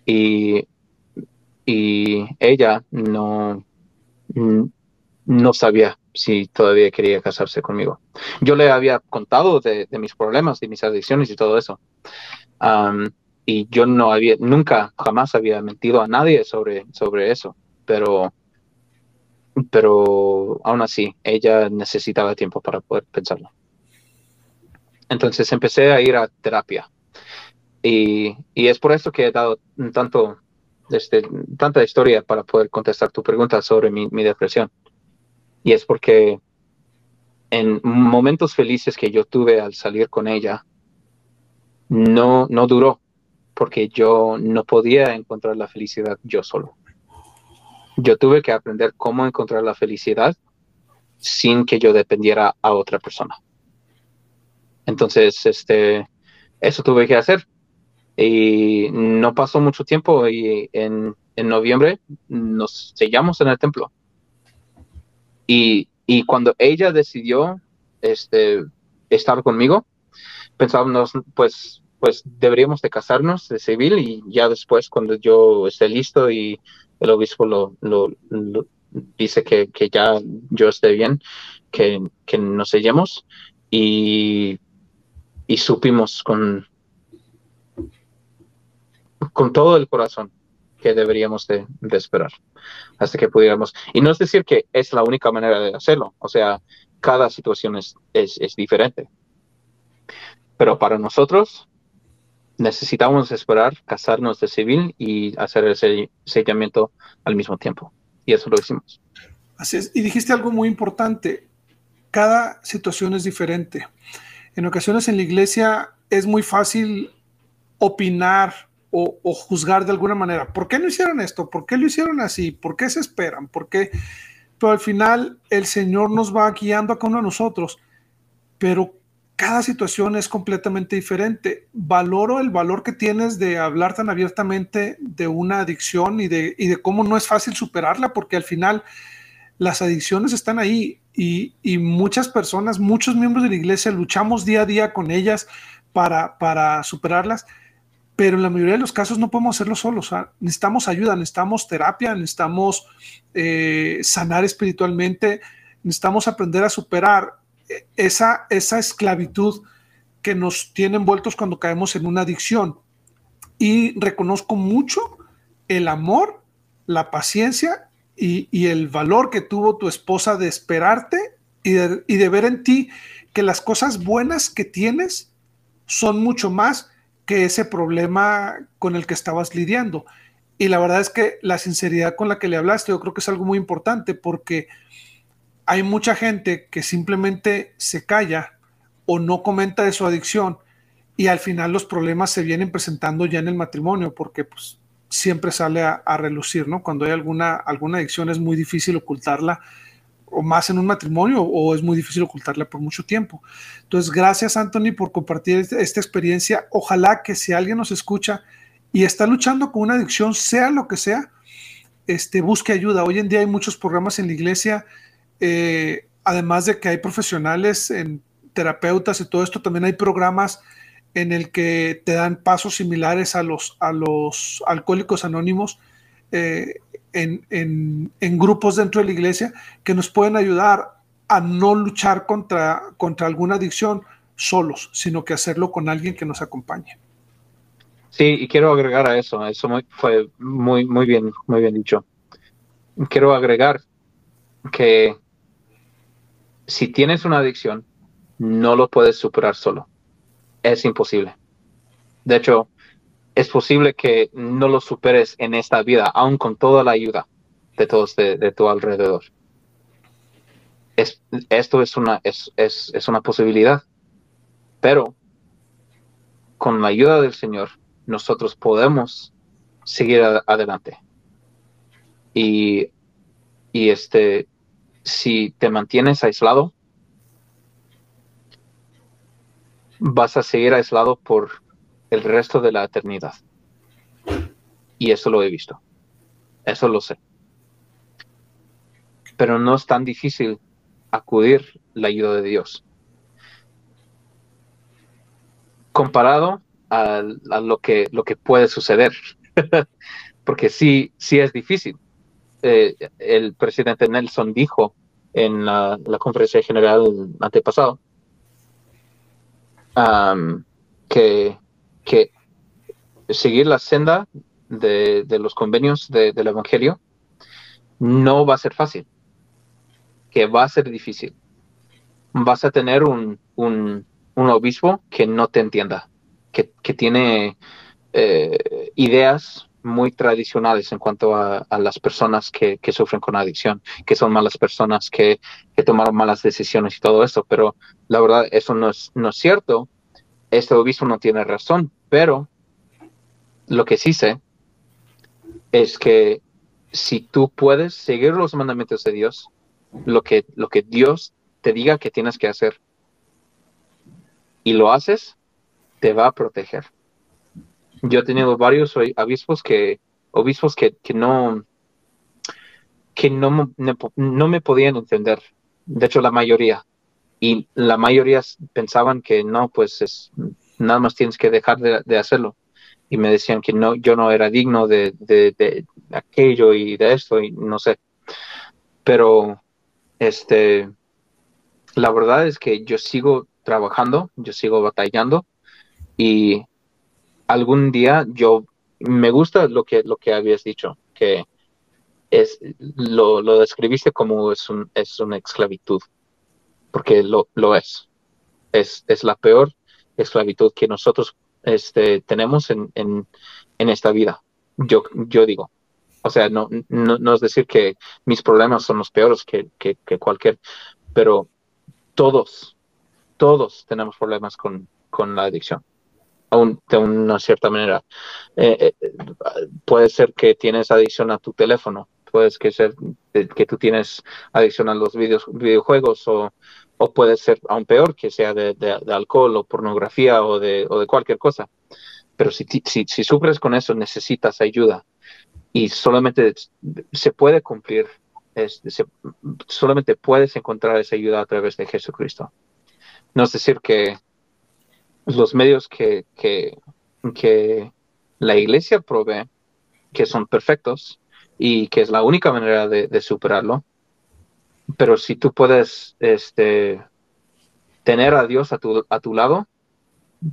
Y, y ella no, no sabía si todavía quería casarse conmigo. Yo le había contado de, mis problemas, de mis adicciones y todo eso. y yo no había, nunca, jamás había mentido a nadie sobre, sobre eso, pero, pero aún así, ella necesitaba tiempo para poder pensarlo. Entonces empecé a ir a terapia. Y, y es por eso que he dado tanto, este, tanta historia para poder contestar tu pregunta sobre mi, mi depresión y es porque en momentos felices que yo tuve al salir con ella, no, no duró, porque yo no podía encontrar la felicidad yo solo. Yo tuve que aprender cómo encontrar la felicidad sin que yo dependiera a otra persona. Entonces, este, eso tuve que hacer. Y no pasó mucho tiempo y en, en noviembre nos sellamos en el templo. Y, y cuando ella decidió este, estar conmigo, pensábamos, pues, pues deberíamos de casarnos de civil y ya después cuando yo esté listo y el obispo lo, lo, dice que, que, ya yo esté bien, que, que nos sellemos y, y supimos con, con todo el corazón que deberíamos de, esperar hasta que pudiéramos. Y no es decir que es la única manera de hacerlo, o sea, cada situación es, es, diferente. Pero para nosotros necesitamos esperar, casarnos de civil y hacer el sellamiento al mismo tiempo. Y eso lo hicimos. Así es. Y dijiste algo muy importante. Cada situación es diferente. En ocasiones en la iglesia es muy fácil opinar o, juzgar de alguna manera. ¿Por qué no hicieron esto? ¿Por qué lo hicieron así? ¿Por qué se esperan? ¿Por qué? Pero al final el Señor nos va guiando a cada uno de nosotros. Pero cada situación es completamente diferente. Valoro el valor que tienes de hablar tan abiertamente de una adicción y de, y de cómo no es fácil superarla, porque al final las adicciones están ahí y, y, muchas personas, muchos miembros de la iglesia luchamos día a día con ellas para, para superarlas pero en la mayoría de los casos no podemos hacerlo solos. necesitamos ayuda, necesitamos terapia, necesitamos eh, sanar espiritualmente, necesitamos aprender a superar eh, esa, esa esclavitud que nos tiene envueltos cuando caemos en una adicción. Y reconozco mucho el amor, la paciencia y, el valor que tuvo tu esposa de esperarte y y de ver en ti que las cosas buenas que tienes son mucho más ese problema con el que estabas lidiando. Y la verdad es que la sinceridad con la que le hablaste, yo creo que es algo muy importante porque hay mucha gente que simplemente se calla o no comenta de su adicción y al final los problemas se vienen presentando ya en el matrimonio porque pues siempre sale a, a relucir, ¿no? Cuando hay alguna, alguna adicción es muy difícil ocultarla o más en un matrimonio o es muy difícil ocultarla por mucho tiempo. Entonces, gracias Anthony por compartir este, esta experiencia. Ojalá que si alguien nos escucha y está luchando con una adicción, sea lo que sea, este, busque ayuda. Hoy en día hay muchos programas en la iglesia. Eh, además de que hay profesionales en terapeutas y todo esto, también hay programas en el que te dan pasos similares a los, a los alcohólicos anónimos eh, en, grupos dentro de la iglesia que nos pueden ayudar a no luchar contra, contra alguna adicción solos, sino que hacerlo con alguien que nos acompañe. Sí, y quiero agregar a eso, eso fue muy, muy bien, muy bien dicho. Quiero agregar que si tienes una adicción, no lo puedes superar solo. Es imposible. De hecho, es posible que no lo superes en esta vida, aun con toda la ayuda de todos de, tu alrededor. esto es una, es, es una posibilidad. Pero con la ayuda del Señor, nosotros podemos seguir adelante. Y, y este, si te mantienes aislado, vas a seguir aislado por el resto de la eternidad. Y eso lo he visto. Eso lo sé. Pero no es tan difícil acudir la ayuda de Dios. Comparado a, lo, que, lo que puede suceder. Porque sí, sí es difícil. Eh, el presidente Nelson dijo en la, conferencia general antepasado que, que, seguir la senda de, los convenios del Evangelio no va a ser fácil, que va a ser difícil. Vas a tener un, un, obispo que no te entienda, que, tiene eh, ideas muy tradicionales en cuanto a, las personas que, sufren con adicción, que son malas personas, que, tomaron malas decisiones y todo eso, pero la verdad eso no es, no es cierto. Este obispo no tiene razón, pero lo que sí sé es que si tú puedes seguir los mandamientos de Dios, lo que, lo que Dios te diga que tienes que hacer, y lo haces, te va a proteger yo he tenido varios obispos que, obispos que, no, que no, no me podían entender. De hecho, la mayoría. Y la mayoría pensaban que no, pues es, nada más tienes que dejar de, hacerlo. Y me decían que no, yo no era digno de, de, aquello y de esto, y no sé. Pero, este, la verdad es que yo sigo trabajando, yo sigo batallando y algún día yo me gusta lo que lo que habías dicho, que es lo, lo describiste como es un es una esclavitud, porque lo, lo es. es. La peor esclavitud que nosotros este, tenemos en, en, en esta vida. Yo, yo digo. O sea, no, es decir que mis problemas son los peores que, cualquier, pero todos, todos tenemos problemas con, la adicción de una cierta manera. Eh, eh, puede ser que tienes adicción a tu teléfono, puede que ser que tú tienes adicción a los videojuegos o, puede ser aún peor que sea de, alcohol o pornografía o de, o de cualquier cosa. Pero si, si, si, sufres con eso, necesitas ayuda y solamente se puede cumplir, solamente puedes encontrar esa ayuda a través de Jesucristo. No es decir que los medios que, que, la iglesia provee, que son perfectos y que es la única manera de, superarlo. Pero si tú puedes este, tener a Dios a tu, lado,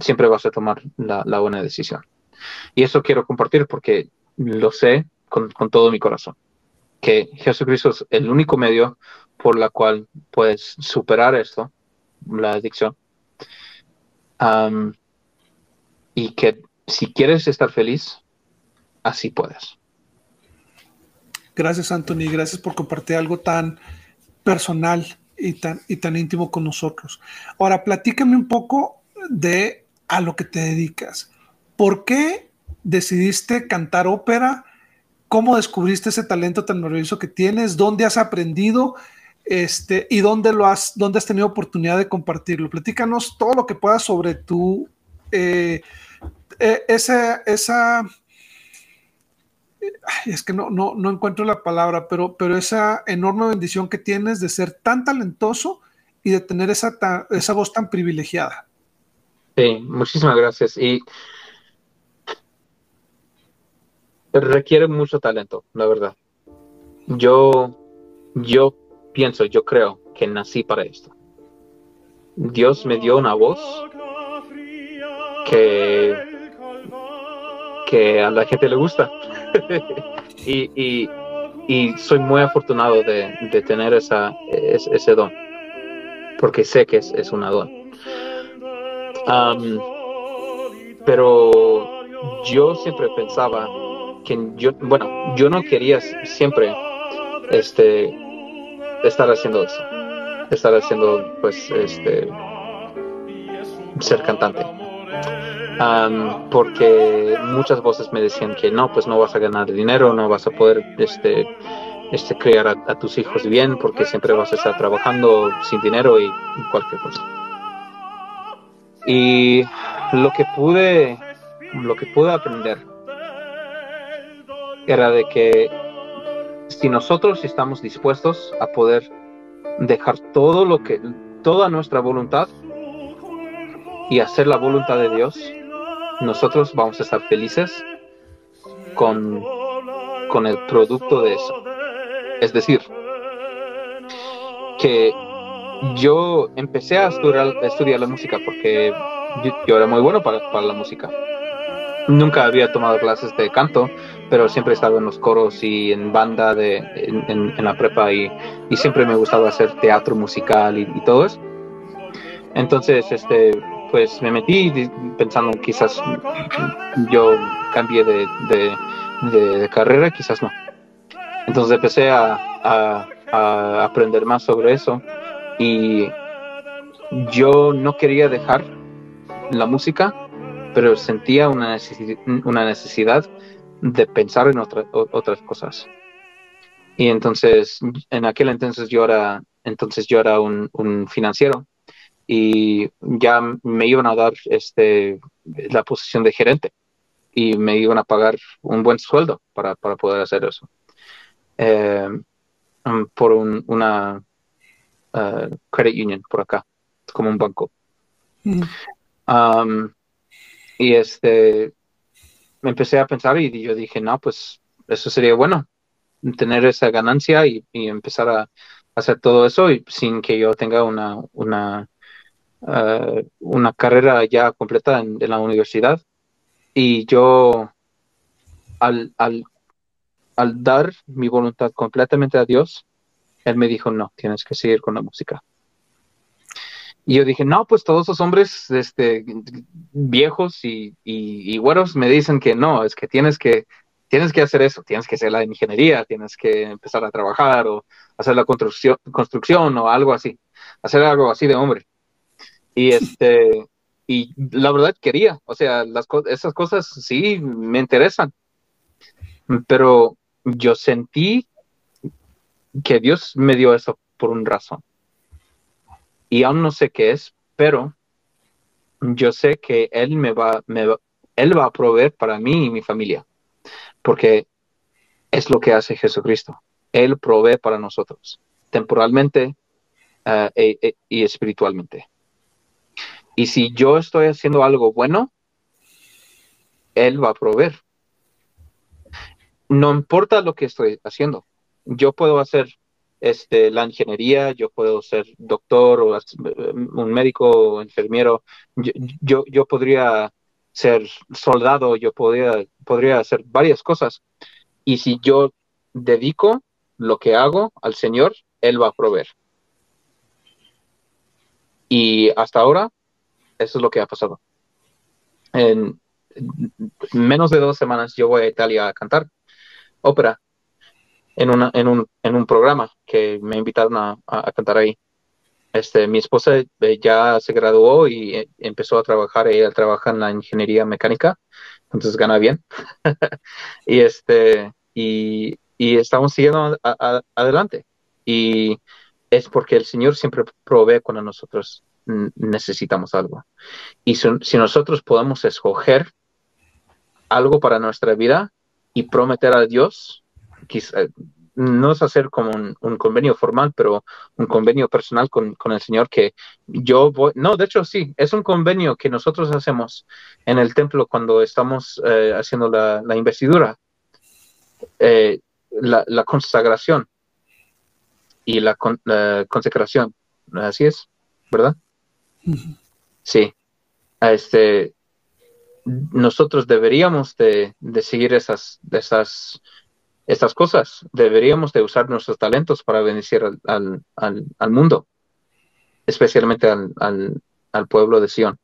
siempre vas a tomar la, buena decisión. Y eso quiero compartir porque lo sé con, con, todo mi corazón, que Jesucristo es el único medio por la cual puedes superar esto, la adicción, y que si quieres estar feliz, así puedes. Gracias, Anthony. Gracias por compartir algo tan personal y tan, y tan íntimo con nosotros. Ahora, platícame un poco de a lo que te dedicas. ¿Por qué decidiste cantar ópera? ¿Cómo descubriste ese talento tan maravilloso que tienes? ¿Dónde has aprendido? Este, y dónde lo has, dónde has tenido oportunidad de compartirlo. Platícanos todo lo que puedas sobre tu eh, eh, esa, esa es que no, no, no encuentro la palabra, pero, pero esa enorme bendición que tienes de ser tan talentoso y de tener esa, esa voz tan privilegiada. Sí, muchísimas gracias. Y requiere mucho talento, la verdad. Yo, yo pienso, yo creo que nací para esto. Dios me dio una voz que, que a la gente le gusta. y, soy muy afortunado de, tener esa, ese, don, porque sé que es, es una don. pero yo siempre pensaba que yo, bueno, yo no quería siempre este, estar haciendo eso, estar haciendo, pues, este, ser cantante porque muchas voces me decían que no, pues no vas a ganar dinero, no vas a poder este, este, criar a, tus hijos bien, porque siempre vas a estar trabajando sin dinero y, cualquier cosa. Y lo que pude, lo que pude aprender era de que si nosotros estamos dispuestos a poder dejar todo lo que, toda nuestra voluntad y hacer la voluntad de Dios, nosotros vamos a estar felices con, con el producto de eso. Es decir, que yo empecé a estudiar, la música porque yo, era muy bueno para, la música. Nunca había tomado clases de canto, pero siempre he estado en los coros y en banda de, en, la prepa y, siempre me gustaba hacer teatro musical y, y todo eso. Entonces, este, pues me metí pensando quizás yo cambié de, carrera, quizás no. Entonces empecé a, aprender más sobre eso y yo no quería dejar la música, pero sentía una, una necesidad de pensar en otras cosas. Y entonces, en aquel entonces yo era, entonces yo era un, un financiero y ya me iban a dar este, la posición de gerente y me iban a pagar un buen sueldo para, poder hacer eso. Eh, um, por una uh, credit union por acá, como un banco. Mm. Um, y este, me empecé a pensar y yo dije, no, pues eso sería bueno, tener esa ganancia y, empezar a hacer todo eso y sin que yo tenga una, una eh, una carrera ya completa en, la universidad y yo al, al, dar mi voluntad completamente a Dios, Él me dijo, no, tienes que seguir con la música. Y yo dije, no, pues todos esos hombres este, viejos y, y, y güeros me dicen que no, es que tienes que tienes que hacer eso, tienes que hacer la ingeniería, tienes que empezar a trabajar o hacer la construcción, construcción o algo así, hacer algo así de hombre. Y este, y la verdad quería, o sea, las esas cosas sí me interesan, pero yo sentí que Dios me dio eso por un razón. Y aún no sé qué es, pero yo sé que Él me va, me Él va a proveer para mí y mi familia, porque es lo que hace Jesucristo. Él provee para nosotros, temporalmente eh, e, e, y espiritualmente. Y si yo estoy haciendo algo bueno, Él va a proveer. No importa lo que estoy haciendo. Yo puedo hacer este, la ingeniería, yo puedo ser doctor o un médico o enfermero, yo, yo, podría ser soldado, yo podría, podría hacer varias cosas. Y si yo dedico lo que hago al Señor, Él va a proveer. Y hasta ahora eso es lo que ha pasado. En menos de dos semanas yo voy a Italia a cantar ópera en, en, un, en un programa que me invitaron a, cantar ahí. Este, mi esposa eh, ya se graduó y eh, empezó a trabajar, ella trabaja en la ingeniería mecánica, entonces gana bien. y este, y, estamos siguiendo adelante. Y es porque el Señor siempre provee cuando nosotros necesitamos algo. Y si, nosotros podemos escoger algo para nuestra vida, y prometer a Dios, quizá, no es hacer como un, convenio formal, pero un convenio personal con, el Señor que yo voy, no, de hecho sí, es un convenio que nosotros hacemos en el templo cuando estamos eh, haciendo la, investidura, eh, la, consagración y la, consecración, así es, ¿verdad? Sí, este, nosotros deberíamos de, de seguir esas, esas estas cosas. Deberíamos de usar nuestros talentos para bendecir al, al, mundo, especialmente al, al, pueblo de Sion.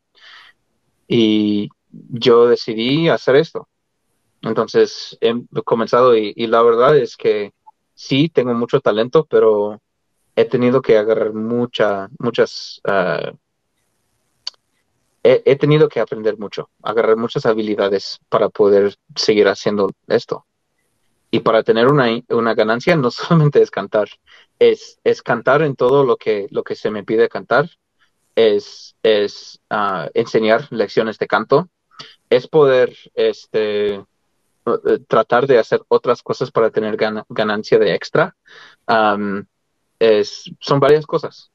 Y yo decidí hacer esto. Entonces he comenzado y, la verdad es que sí, tengo mucho talento, pero he tenido que agarrar mucha, muchas... Ah, he, tenido que aprender mucho, agarrar muchas habilidades para poder seguir haciendo esto. Y para tener una, una, ganancia no solamente es cantar, es, es cantar en todo lo que, lo que se me pide cantar, es, es ah, enseñar lecciones de canto, es poder este, eh, tratar de hacer otras cosas para tener ganancia de extra. es, son varias cosas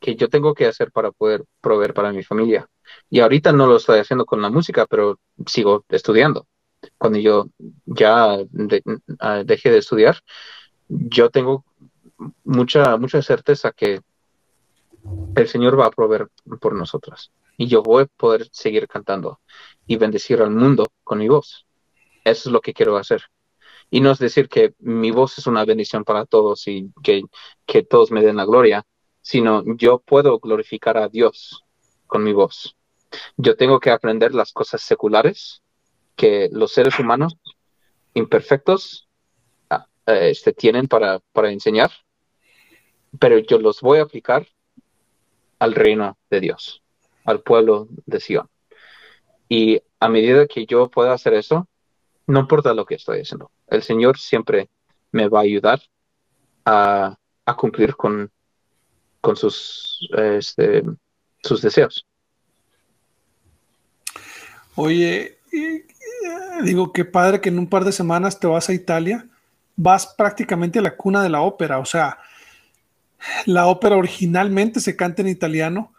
que yo tengo que hacer para poder proveer para mi familia. Y ahorita no lo estoy haciendo con la música, pero sigo estudiando cuando yo ya ah, deje de estudiar, yo tengo mucha, mucha certeza que el Señor va a proveer por nosotras y yo voy a poder seguir cantando y bendecir al mundo con mi voz. Eso es lo que quiero hacer. Y no es decir que mi voz es una bendición para todos y que, que todos me den la gloria, sino yo puedo glorificar a Dios con mi voz. Yo tengo que aprender las cosas seculares que los seres humanos imperfectos ah, eh, este, tienen para, para enseñar, pero yo los voy a aplicar al reino de Dios, al pueblo de Sion. Y a medida que yo pueda hacer eso, no importa lo que estoy haciendo, el Señor siempre me va a ayudar a, a cumplir con, con sus, este, sus deseos. Oye, digo, qué padre que en un par de semanas te vas a Italia, vas prácticamente a la cuna de la ópera, o sea, la ópera originalmente se canta en italiano,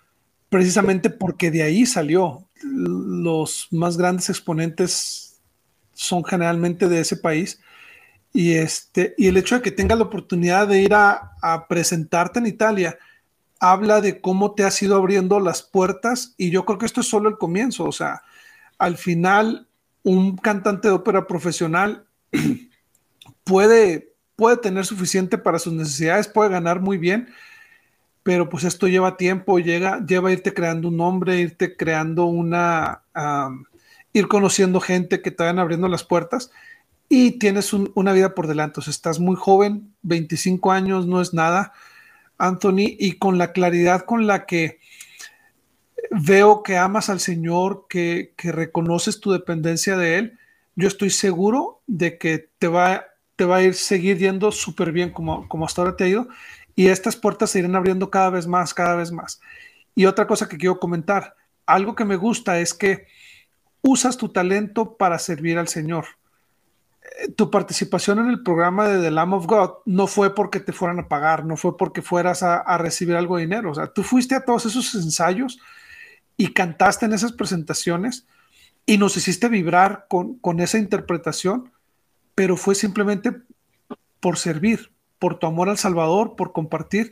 precisamente porque de ahí salió. Los más grandes exponentes son generalmente de ese país. Y, este, y el hecho de que tengas la oportunidad de ir a, a presentarte en Italia habla de cómo te has ido abriendo las puertas y yo creo que esto es solo el comienzo, o sea, al final un cantante de ópera profesional puede, puede tener suficiente para sus necesidades, puede ganar muy bien, pero pues esto lleva tiempo, llega, lleva irte creando un nombre, irte creando una, ir conociendo gente que te van abriendo las puertas y tienes una vida por delante. O sea, estás muy joven, 25 años no es nada, Anthony, y con la claridad con la que veo que amas al Señor, que, reconoces tu dependencia de Él, yo estoy seguro de que te va, te va a ir seguir yendo súper bien como, como hasta ahora te ha ido y estas puertas se irán abriendo cada vez más, cada vez más. Y otra cosa que quiero comentar, algo que me gusta es que usas tu talento para servir al Señor. Tu participación en el programa de The Lamb of God no fue porque te fueran a pagar, no fue porque fueras a, a recibir algo de dinero. O sea, tú fuiste a todos esos ensayos y cantaste en esas presentaciones y nos hiciste vibrar con, con esa interpretación, pero fue simplemente por servir, por tu amor al Salvador, por compartir.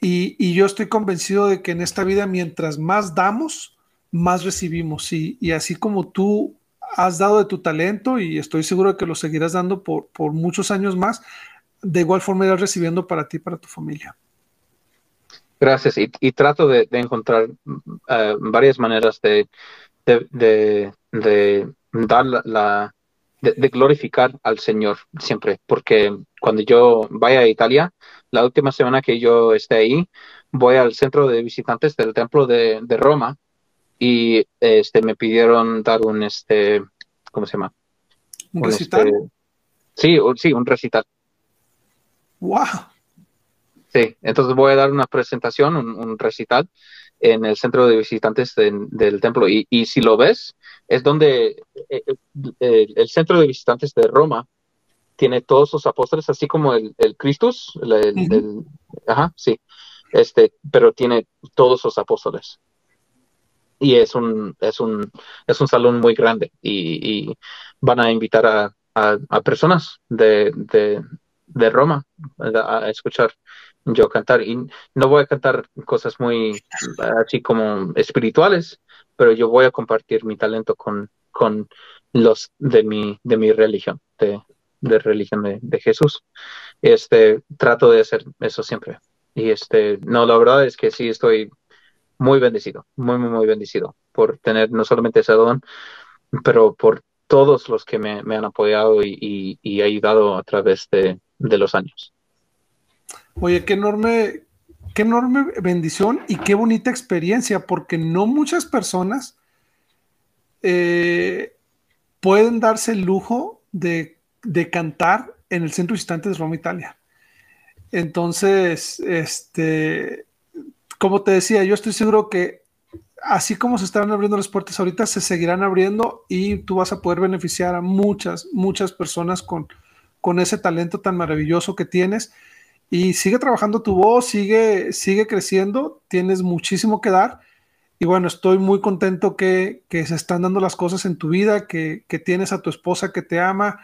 Y, y, yo estoy convencido de que en esta vida, mientras más damos, más recibimos. Y, y, así como tú has dado de tu talento, y estoy seguro de que lo seguirás dando por, por muchos años más, de igual forma irás recibiendo para ti y para tu familia. Gracias. Y, trato de, encontrar eh, varias maneras de, de, dar la, de, glorificar al Señor siempre, porque cuando yo vaya a Italia, la última semana que yo esté ahí, voy al centro de visitantes del templo de, Roma y este me pidieron dar un este, ¿cómo se llama? ¿Un, recital? Este, sí, sí, un recital. ¡Wow! Sí, entonces voy a dar una presentación, un, recital, en el centro de visitantes del templo. Y, si lo ves, es donde eh, eh, el centro de visitantes de Roma tiene todos sus apóstoles, así como el, el Christus, el, ajá, sí, este, pero tiene todos sus apóstoles. Y es un, es un, es un salón muy grande y, van a invitar a, a, personas de, de, de Roma a escuchar yo cantar. Y no voy a cantar cosas muy así como espirituales, pero yo voy a compartir mi talento con, con los de mi, de mi religión, de, de religión de, Jesús. Este, trato de hacer eso siempre. Y este, no, la verdad es que sí estoy muy bendecido, muy, muy, muy bendecido por tener no solamente ese don, pero por todos los que me, han apoyado y, y, ayudado a través de, de los años. Oye, qué enorme, qué enorme bendición y qué bonita experiencia, porque no muchas personas eh, pueden darse el lujo de, cantar en el Centro Instantes de Roma, Italia. Entonces, este, como te decía, yo estoy seguro que así como se están abriendo las puertas ahorita, se seguirán abriendo y tú vas a poder beneficiar a muchas, muchas personas con, con ese talento tan maravilloso que tienes y sigue trabajando tu voz, sigue, sigue creciendo, tienes muchísimo que dar. Y bueno, estoy muy contento que, se están dando las cosas en tu vida, que, tienes a tu esposa que te ama,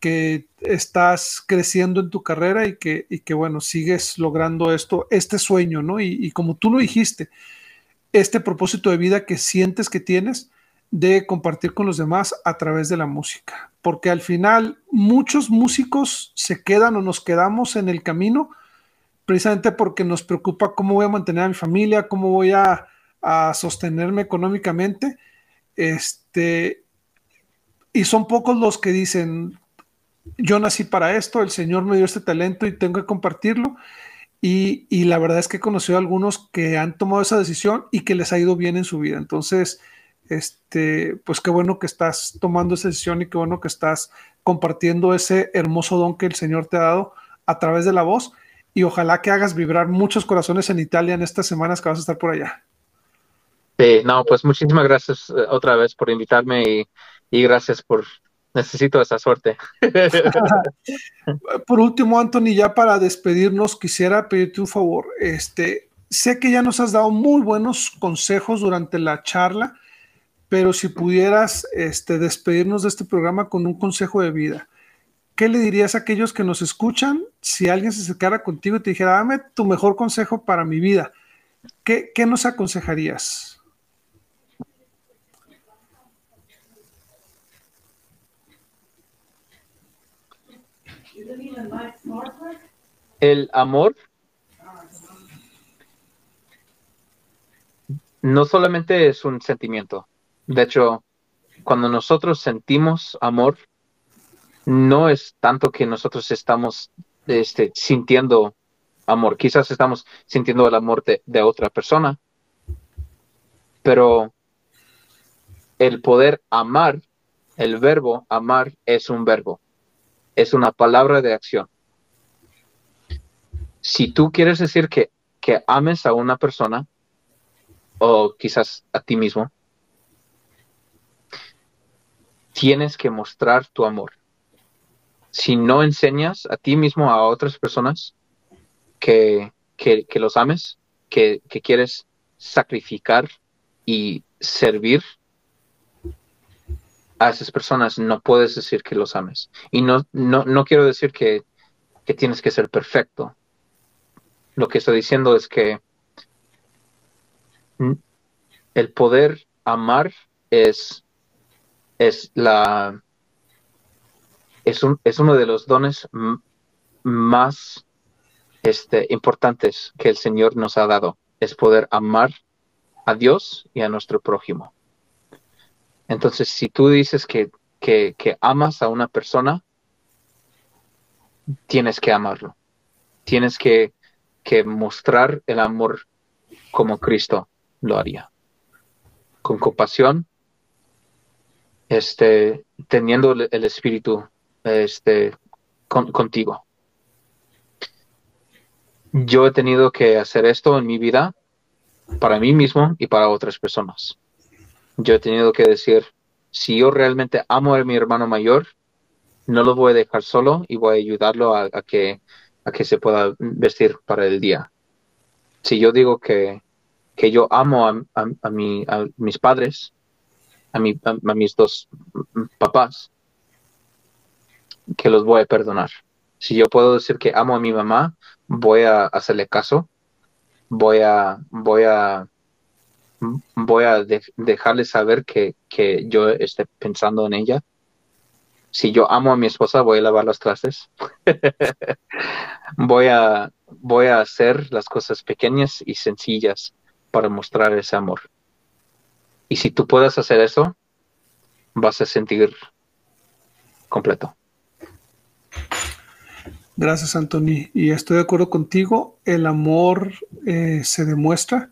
que estás creciendo en tu carrera y que, y que bueno, sigues logrando esto, este sueño, ¿no? Y, y como tú lo dijiste, este propósito de vida que sientes que tienes de compartir con los demás a través de la música porque al final muchos músicos se quedan o nos quedamos en el camino precisamente porque nos preocupa cómo voy a mantener a mi familia, cómo voy a, sostenerme económicamente. Este, y son pocos los que dicen, yo nací para esto, el Señor me dio este talento y tengo que compartirlo. Y, la verdad es que he conocido a algunos que han tomado esa decisión y que les ha ido bien en su vida. Entonces, este, pues qué bueno que estás tomando esa decisión y qué bueno que estás compartiendo ese hermoso don que el Señor te ha dado a través de la voz y ojalá que hagas vibrar muchos corazones en Italia en estas semanas que vas a estar por allá. Sí, no, pues muchísimas gracias eh, otra vez por invitarme y, gracias por, necesito esa suerte. por último, Anthony, ya para despedirnos, quisiera pedirte un favor. Este, sé que ya nos has dado muy buenos consejos durante la charla pero si pudieras este, despedirnos de este programa con un consejo de vida, ¿qué le dirías a aquellos que nos escuchan si alguien se acercara contigo y te dijera, dame tu mejor consejo para mi vida? ¿Qué, qué nos aconsejarías? El amor no solamente es un sentimiento, de hecho, cuando nosotros sentimos amor, no es tanto que nosotros estamos este, sintiendo amor. Quizás estamos sintiendo el amor de, de otra persona, pero el poder amar, el verbo amar es un verbo, es una palabra de acción. Si tú quieres decir que, que ames a una persona, o quizás a ti mismo, tienes que mostrar tu amor. Si no enseñas a ti mismo, a otras personas, que, los ames, que, quieres sacrificar y servir a esas personas, no puedes decir que los ames. Y no, no, no quiero decir que, que tienes que ser perfecto. Lo que estoy diciendo es que el poder amar es es la es, un, es uno de los dones más este, importantes que el Señor nos ha dado, es poder amar a Dios y a nuestro prójimo. Entonces, si tú dices que, que, amas a una persona, tienes que amarlo. Tienes que, que mostrar el amor como Cristo lo haría. Con compasión, este, teniendo el espíritu este, contigo. Yo he tenido que hacer esto en mi vida para mí mismo y para otras personas. Yo he tenido que decir, si yo realmente amo a mi hermano mayor, no lo voy a dejar solo y voy a ayudarlo a, que, a que se pueda vestir para el día. Si yo digo que, que yo amo a, a, mi, a mis padres, a, mi, a mis dos papás, que los voy a perdonar. Si yo puedo decir que amo a mi mamá, voy a hacerle caso, voy a, voy a, voy a dejarle saber que, que yo esté pensando en ella si yo amo a mi esposa, voy a lavar los trastes. voy, a, voy a hacer las cosas pequeñas y sencillas para mostrar ese amor. Y si tú puedes hacer eso, vas a sentir completo. Gracias, Anthony. Y estoy de acuerdo contigo. El amor eh, se demuestra.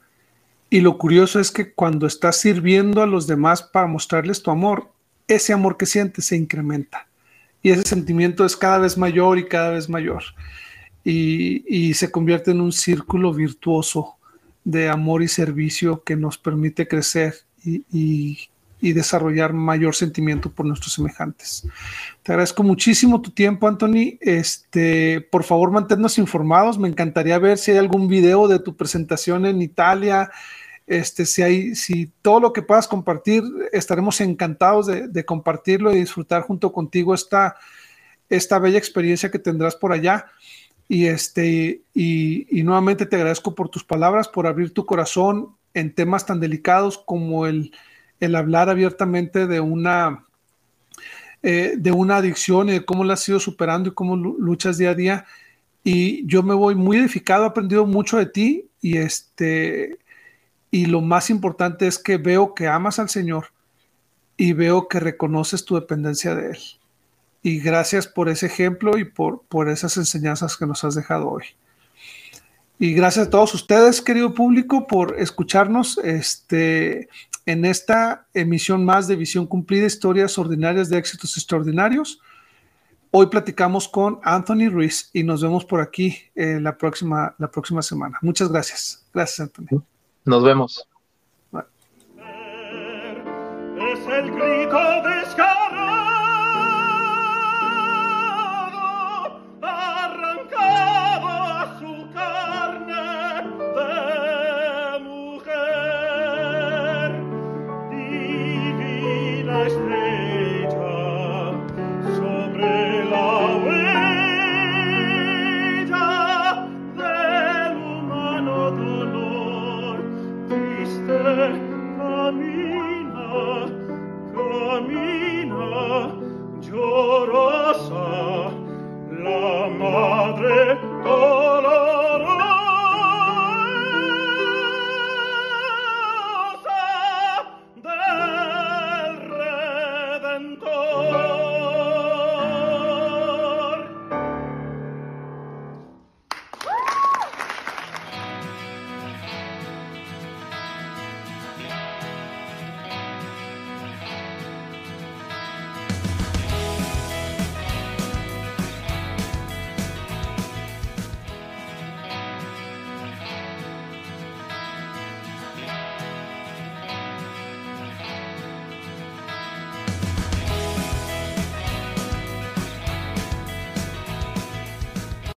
Y lo curioso es que cuando estás sirviendo a los demás para mostrarles tu amor, ese amor que sientes se incrementa. Y ese sentimiento es cada vez mayor y cada vez mayor. Y, se convierte en un círculo virtuoso de amor y servicio que nos permite crecer y, desarrollar mayor sentimiento por nuestros semejantes. Te agradezco muchísimo tu tiempo, Anthony. Este, por favor, manténnos informados. Me encantaría ver si hay algún video de tu presentación en Italia, este, si, hay, si todo lo que puedas compartir, estaremos encantados de, compartirlo y disfrutar junto contigo esta, esta bella experiencia que tendrás por allá. Y, este, y, nuevamente te agradezco por tus palabras, por abrir tu corazón en temas tan delicados como el, el hablar abiertamente de una, eh, de una adicción y de cómo la has ido superando y cómo luchas día a día. Y yo me voy muy edificado, he aprendido mucho de ti y este y lo más importante es que veo que amas al Señor y veo que reconoces tu dependencia de Él. Y gracias por ese ejemplo y por, por esas enseñanzas que nos has dejado hoy. Y gracias a todos ustedes, querido público, por escucharnos este, en esta emisión más de Visión Cumplida, Historias Ordinarias de Éxitos Extraordinarios. Hoy platicamos con Anthony Ruiz y nos vemos por aquí eh, la, próxima, la próxima semana. Muchas gracias. Gracias, Anthony. Nos vemos. Es el grito descarado,